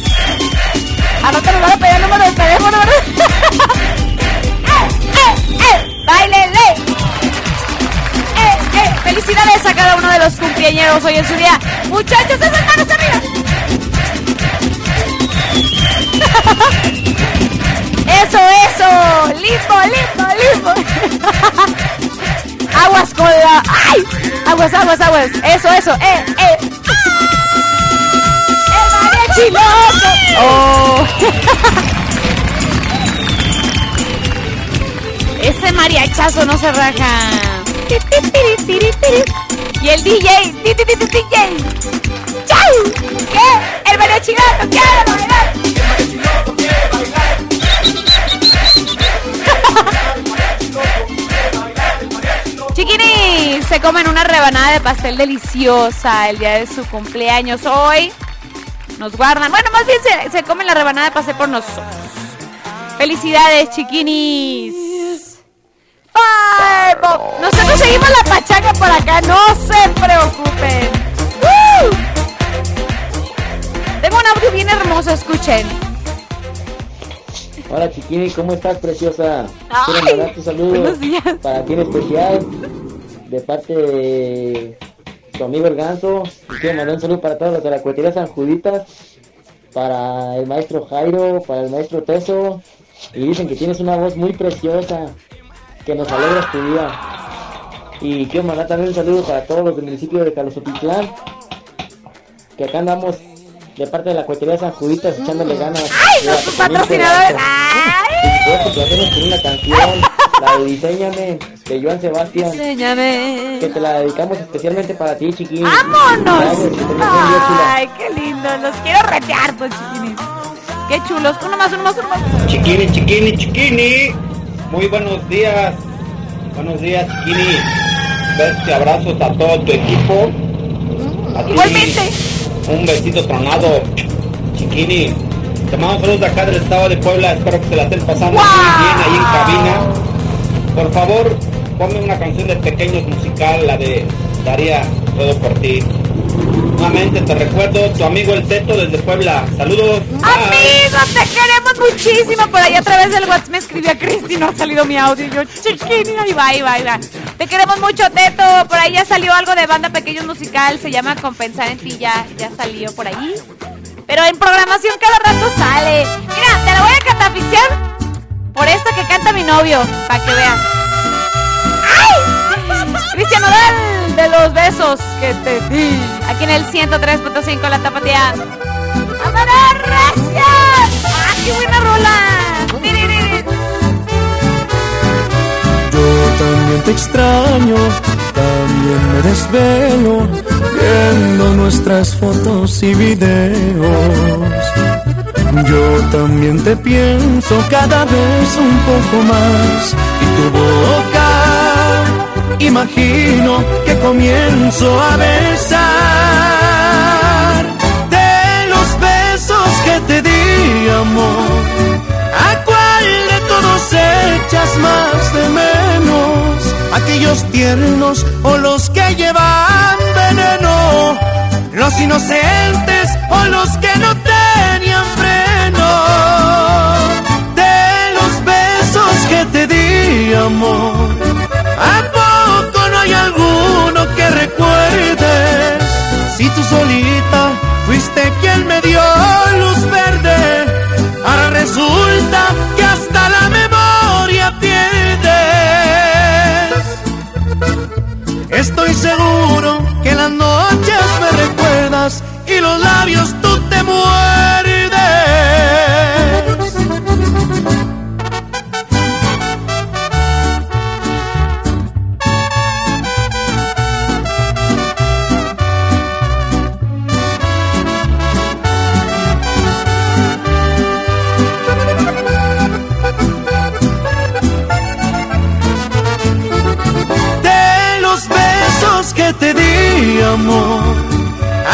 Anótalo, voy a pedir el número de teléfono, ¿verdad? [LAUGHS] ¡Eh, eh! ¡Báilele! ¡Eh, eh! ¡Felicidades a cada uno de los cumpleaños hoy en su día! ¡Muchachos, esas manos arriba! [LAUGHS] ¡Eso, eso! ¡Limpo, limpo, limpo! [LAUGHS] ¡Aguas con la... ¡Ay! ¡Aguas, aguas, aguas! ¡Eso, eso! ¡Eh, eh! ¡El mariachi loco! ¡Oh! [LAUGHS] Ese mariachazo no se raja. Y el DJ, DJ. ¡Chau! ¿Qué? El mariachi loco quiere bailar. Chiquini, se comen una rebanada de pastel deliciosa el día de su cumpleaños hoy. Nos guardan. Bueno, más bien se, se comen la rebanada de pastel por nosotros. Felicidades, chiquinis. Bo- Nosotros seguimos la pachanga por acá, no se preocupen. ¡Woo! Tengo un audio bien hermoso, escuchen. Hola Chiquini, ¿cómo estás, preciosa? Quiero mandar tu saludo buenos días. para ti en especial, de parte de tu amigo el Ganso. Y quiero mandar un saludo para todos los de la cuetería San Juditas, para el maestro Jairo, para el maestro Teso. Y dicen que tienes una voz muy preciosa, que nos alegras tu día. Y quiero mandar también un saludo para todos los del municipio de Calosotitlán, que acá andamos de parte de la cuetería San Juditas echándole ganas. ¡Ay, Pequeñita patrocinadores! ¡Ay! que con una canción, la de Diseñame, de Joan Sebastián, Enséñame. que te la dedicamos especialmente para ti, chiquín. ¡Vámonos! Ay, qué lindo. Los quiero retear, pues, chiquinis. Qué chulos. Uno más, uno más, uno más. Chiquini, chiquini, chiquini. Muy buenos días. Buenos días, chiquini. Y abrazos a todo tu equipo. A ti, Igualmente. Un besito tronado. Chiquini. Te mando saludos de acá del estado de Puebla. Espero que se la estén pasando muy bien ahí en cabina. Por favor, ponme una canción de pequeños musical, la de Daría todo por ti. Nuevamente te recuerdo, tu amigo el Teto desde Puebla. Saludos. Amigos, te queremos muchísimo. Por ahí a través del WhatsApp me escribía Cristi, no ha salido mi audio. Y yo, chiquini, ahí va, ahí va, ahí va. Te queremos mucho, Teto. Por ahí ya salió algo de banda Pequeños Musical. Se llama Compensar en ti, ya, ya salió por ahí. Pero en programación cada rato sale. Mira, te la voy a catafixiar por esto que canta mi novio, para que veas. ¡Ay! [LAUGHS] Cristian Nodal, de los besos que te di. Aquí en el 103.5 La Tapatía. ¡Vámonos, gracias! ¡Ah, qué buena rola! Yo también te extraño, también me desvelo viendo nuestras fotos y videos. Yo también te pienso cada vez un poco más y tu boca imagino que comienzo a besar de los besos que te di amor. ¿A cuál de todos echas más de menos? ¿Aquellos tiernos o los que llevan veneno? ¿Los inocentes o los que no freno de los besos que te di, amor. ¿A poco no hay alguno que recuerdes? Si tú solita fuiste quien me dio luz verde, ahora resulta que hasta la memoria pierdes. Estoy seguro que las noches me recuerdas y los labios tú te mueres. que te di, amor.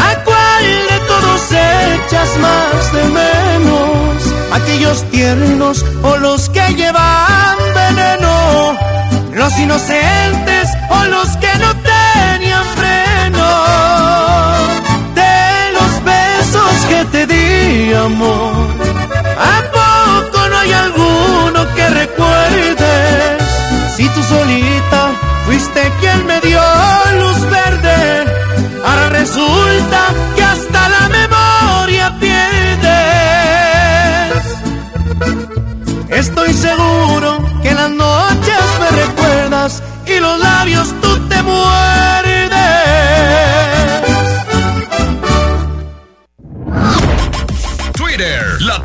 ¿A cuál de todos echas más de menos? ¿Aquellos tiernos o los que llevan veneno? ¿Los inocentes o los que no tenían freno? De los besos que te di, amor.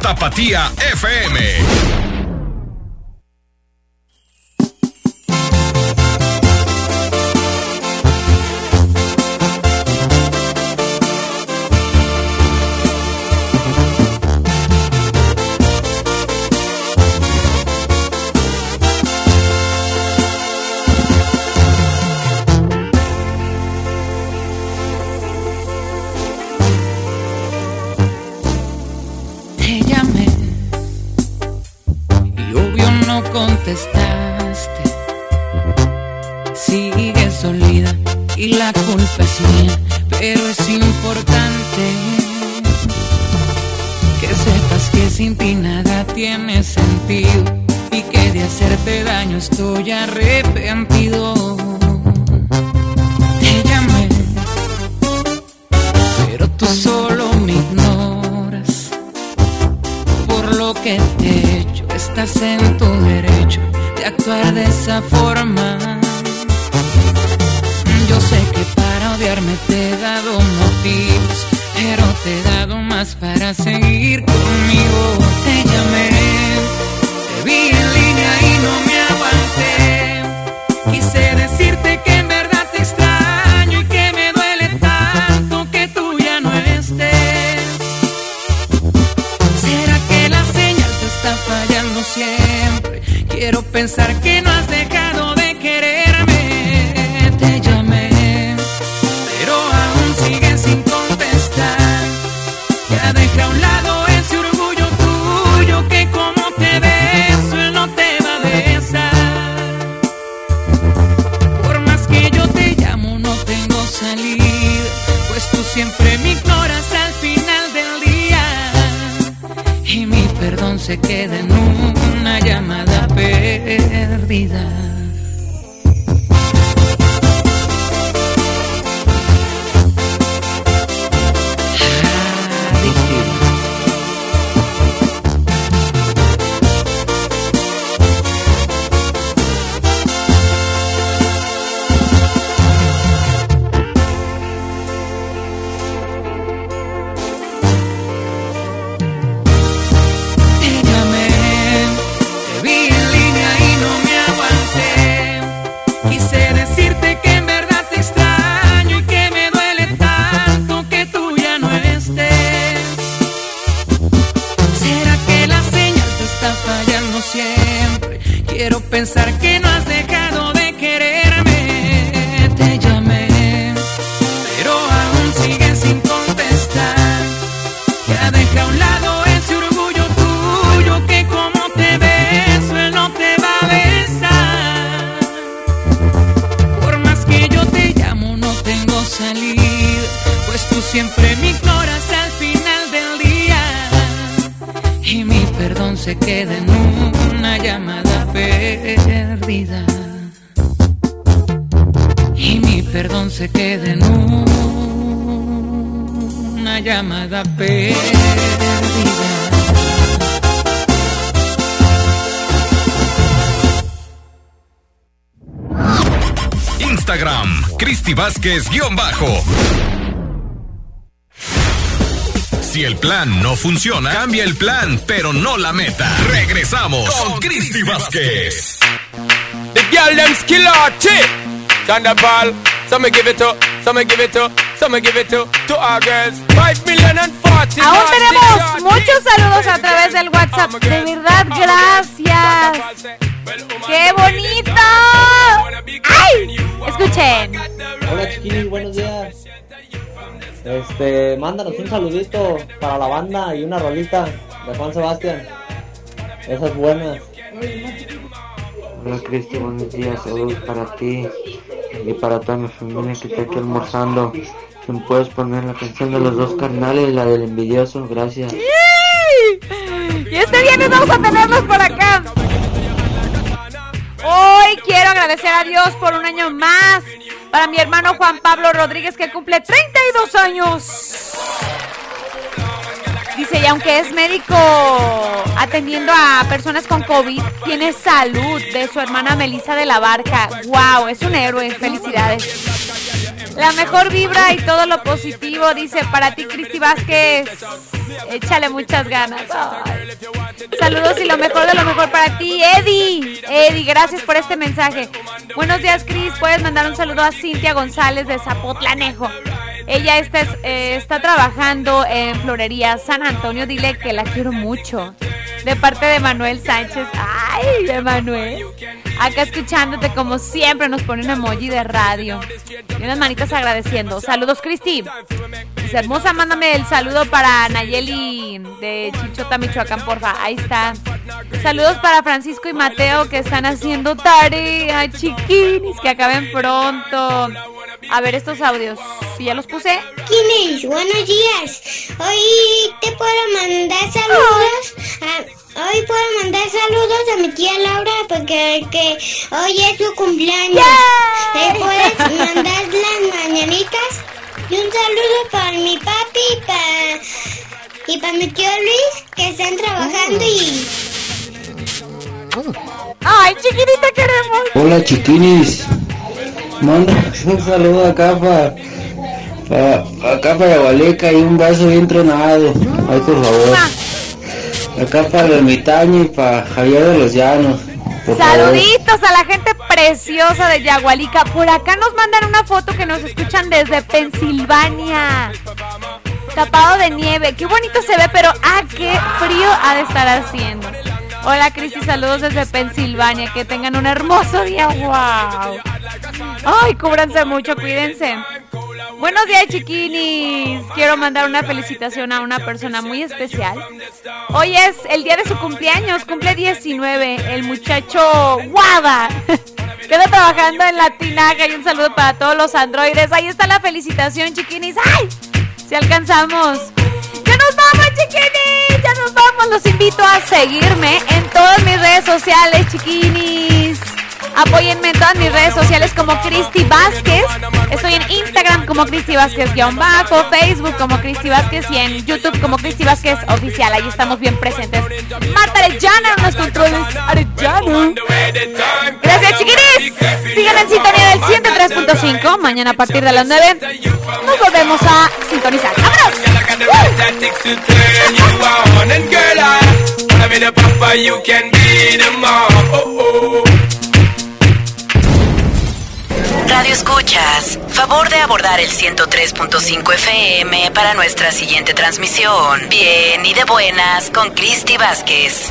Tapatía FM. Instagram, Cristi Vázquez guion bajo. Si el plan no funciona, cambia el plan, pero no la meta. Regresamos con Cristi Vázquez. The girl them skill out Thunderball, some me give it to, some me give it to, some me give it to, to our girls. 5 million and 40. Aún tenemos muchos saludos a través del WhatsApp. De verdad, gracias. ¡Qué bonito! ¡Ay! Escuchen. Hola chiquillos, buenos días. Este, mándanos un saludito para la banda y una rolita de Juan Sebastián. Esas buenas. Hola Cristi, buenos días, saludos para ti y para toda mi familia que está aquí almorzando. Puedes poner la canción de los dos carnales, la del envidioso, gracias. Y este viernes vamos a tenerlos por acá. Hoy quiero agradecer a Dios por un año más. Para mi hermano Juan Pablo Rodríguez que cumple 32 años. Dice, y aunque es médico atendiendo a personas con COVID, tiene salud de su hermana Melissa de la Barca. ¡Wow! Es un héroe. Felicidades. La mejor vibra y todo lo positivo, dice para ti, Cristi Vázquez. Échale muchas ganas. Saludos y lo mejor de lo mejor para ti, Eddie. Eddie, gracias por este mensaje. Buenos días, Cris. Puedes mandar un saludo a Cintia González de Zapotlanejo. Ella está, eh, está trabajando en Florería San Antonio. Dile que la quiero mucho. De parte de Manuel Sánchez. ¡Ay, de Manuel! Acá escuchándote como siempre nos pone un emoji de radio. Y unas manitas agradeciendo. Saludos, Cristi. Dice, hermosa, mándame el saludo para Nayeli de Chinchota, Michoacán, porfa. Ahí está. Saludos para Francisco y Mateo que están haciendo tarea, chiquinis, que acaben pronto. A ver estos audios. Si ya los puse. Kinis, buenos días. Hoy te puedo mandar saludos. a- hoy puedo mandar saludos a mi tía Laura porque que hoy es su cumpleaños. Le puedes mandar las mañanitas. Y un saludo para mi papi y para, y para mi tío Luis que están trabajando y... ¡Ay, chiquitita, queremos! Hola chiquinis, manda un saludo acá para, acá para Gualeca y un vaso bien tronado, ay por favor. Acá para el ermitaño y para Javier de los Llanos. Saluditos a la gente preciosa de Yagualica. Por acá nos mandan una foto que nos escuchan desde Pensilvania. Tapado de nieve. Qué bonito se ve, pero ah, qué frío ha de estar haciendo. Hola Cristi, saludos desde Pensilvania. Que tengan un hermoso día. Wow. Ay, cúbranse mucho, cuídense. Buenos días, chiquinis. Quiero mandar una felicitación a una persona muy especial. Hoy es el día de su cumpleaños, cumple 19, el muchacho Guada. [LAUGHS] Queda trabajando en la tinaja y un saludo para todos los androides. Ahí está la felicitación, chiquinis. ¡Ay! Si alcanzamos. ¡Ya nos vamos, chiquinis! ¡Ya nos vamos! Los invito a seguirme en todas mis redes sociales, chiquinis. Apóyenme en todas mis redes sociales como Cristi Vázquez. Estoy en Instagram como Cristi Vázquez guion bajo, Facebook como Cristi Vázquez y en YouTube como Cristi Vázquez Oficial. Ahí estamos bien presentes. Marta Arellana en los controles. Arellano. Gracias, chiquiris. Sigan en sintonía del 103.5. Mañana a partir de las 9 nos volvemos a sintonizar. tactics Radio Escuchas, favor de abordar el 103.5 FM para nuestra siguiente transmisión. Bien y de buenas con Cristi Vázquez.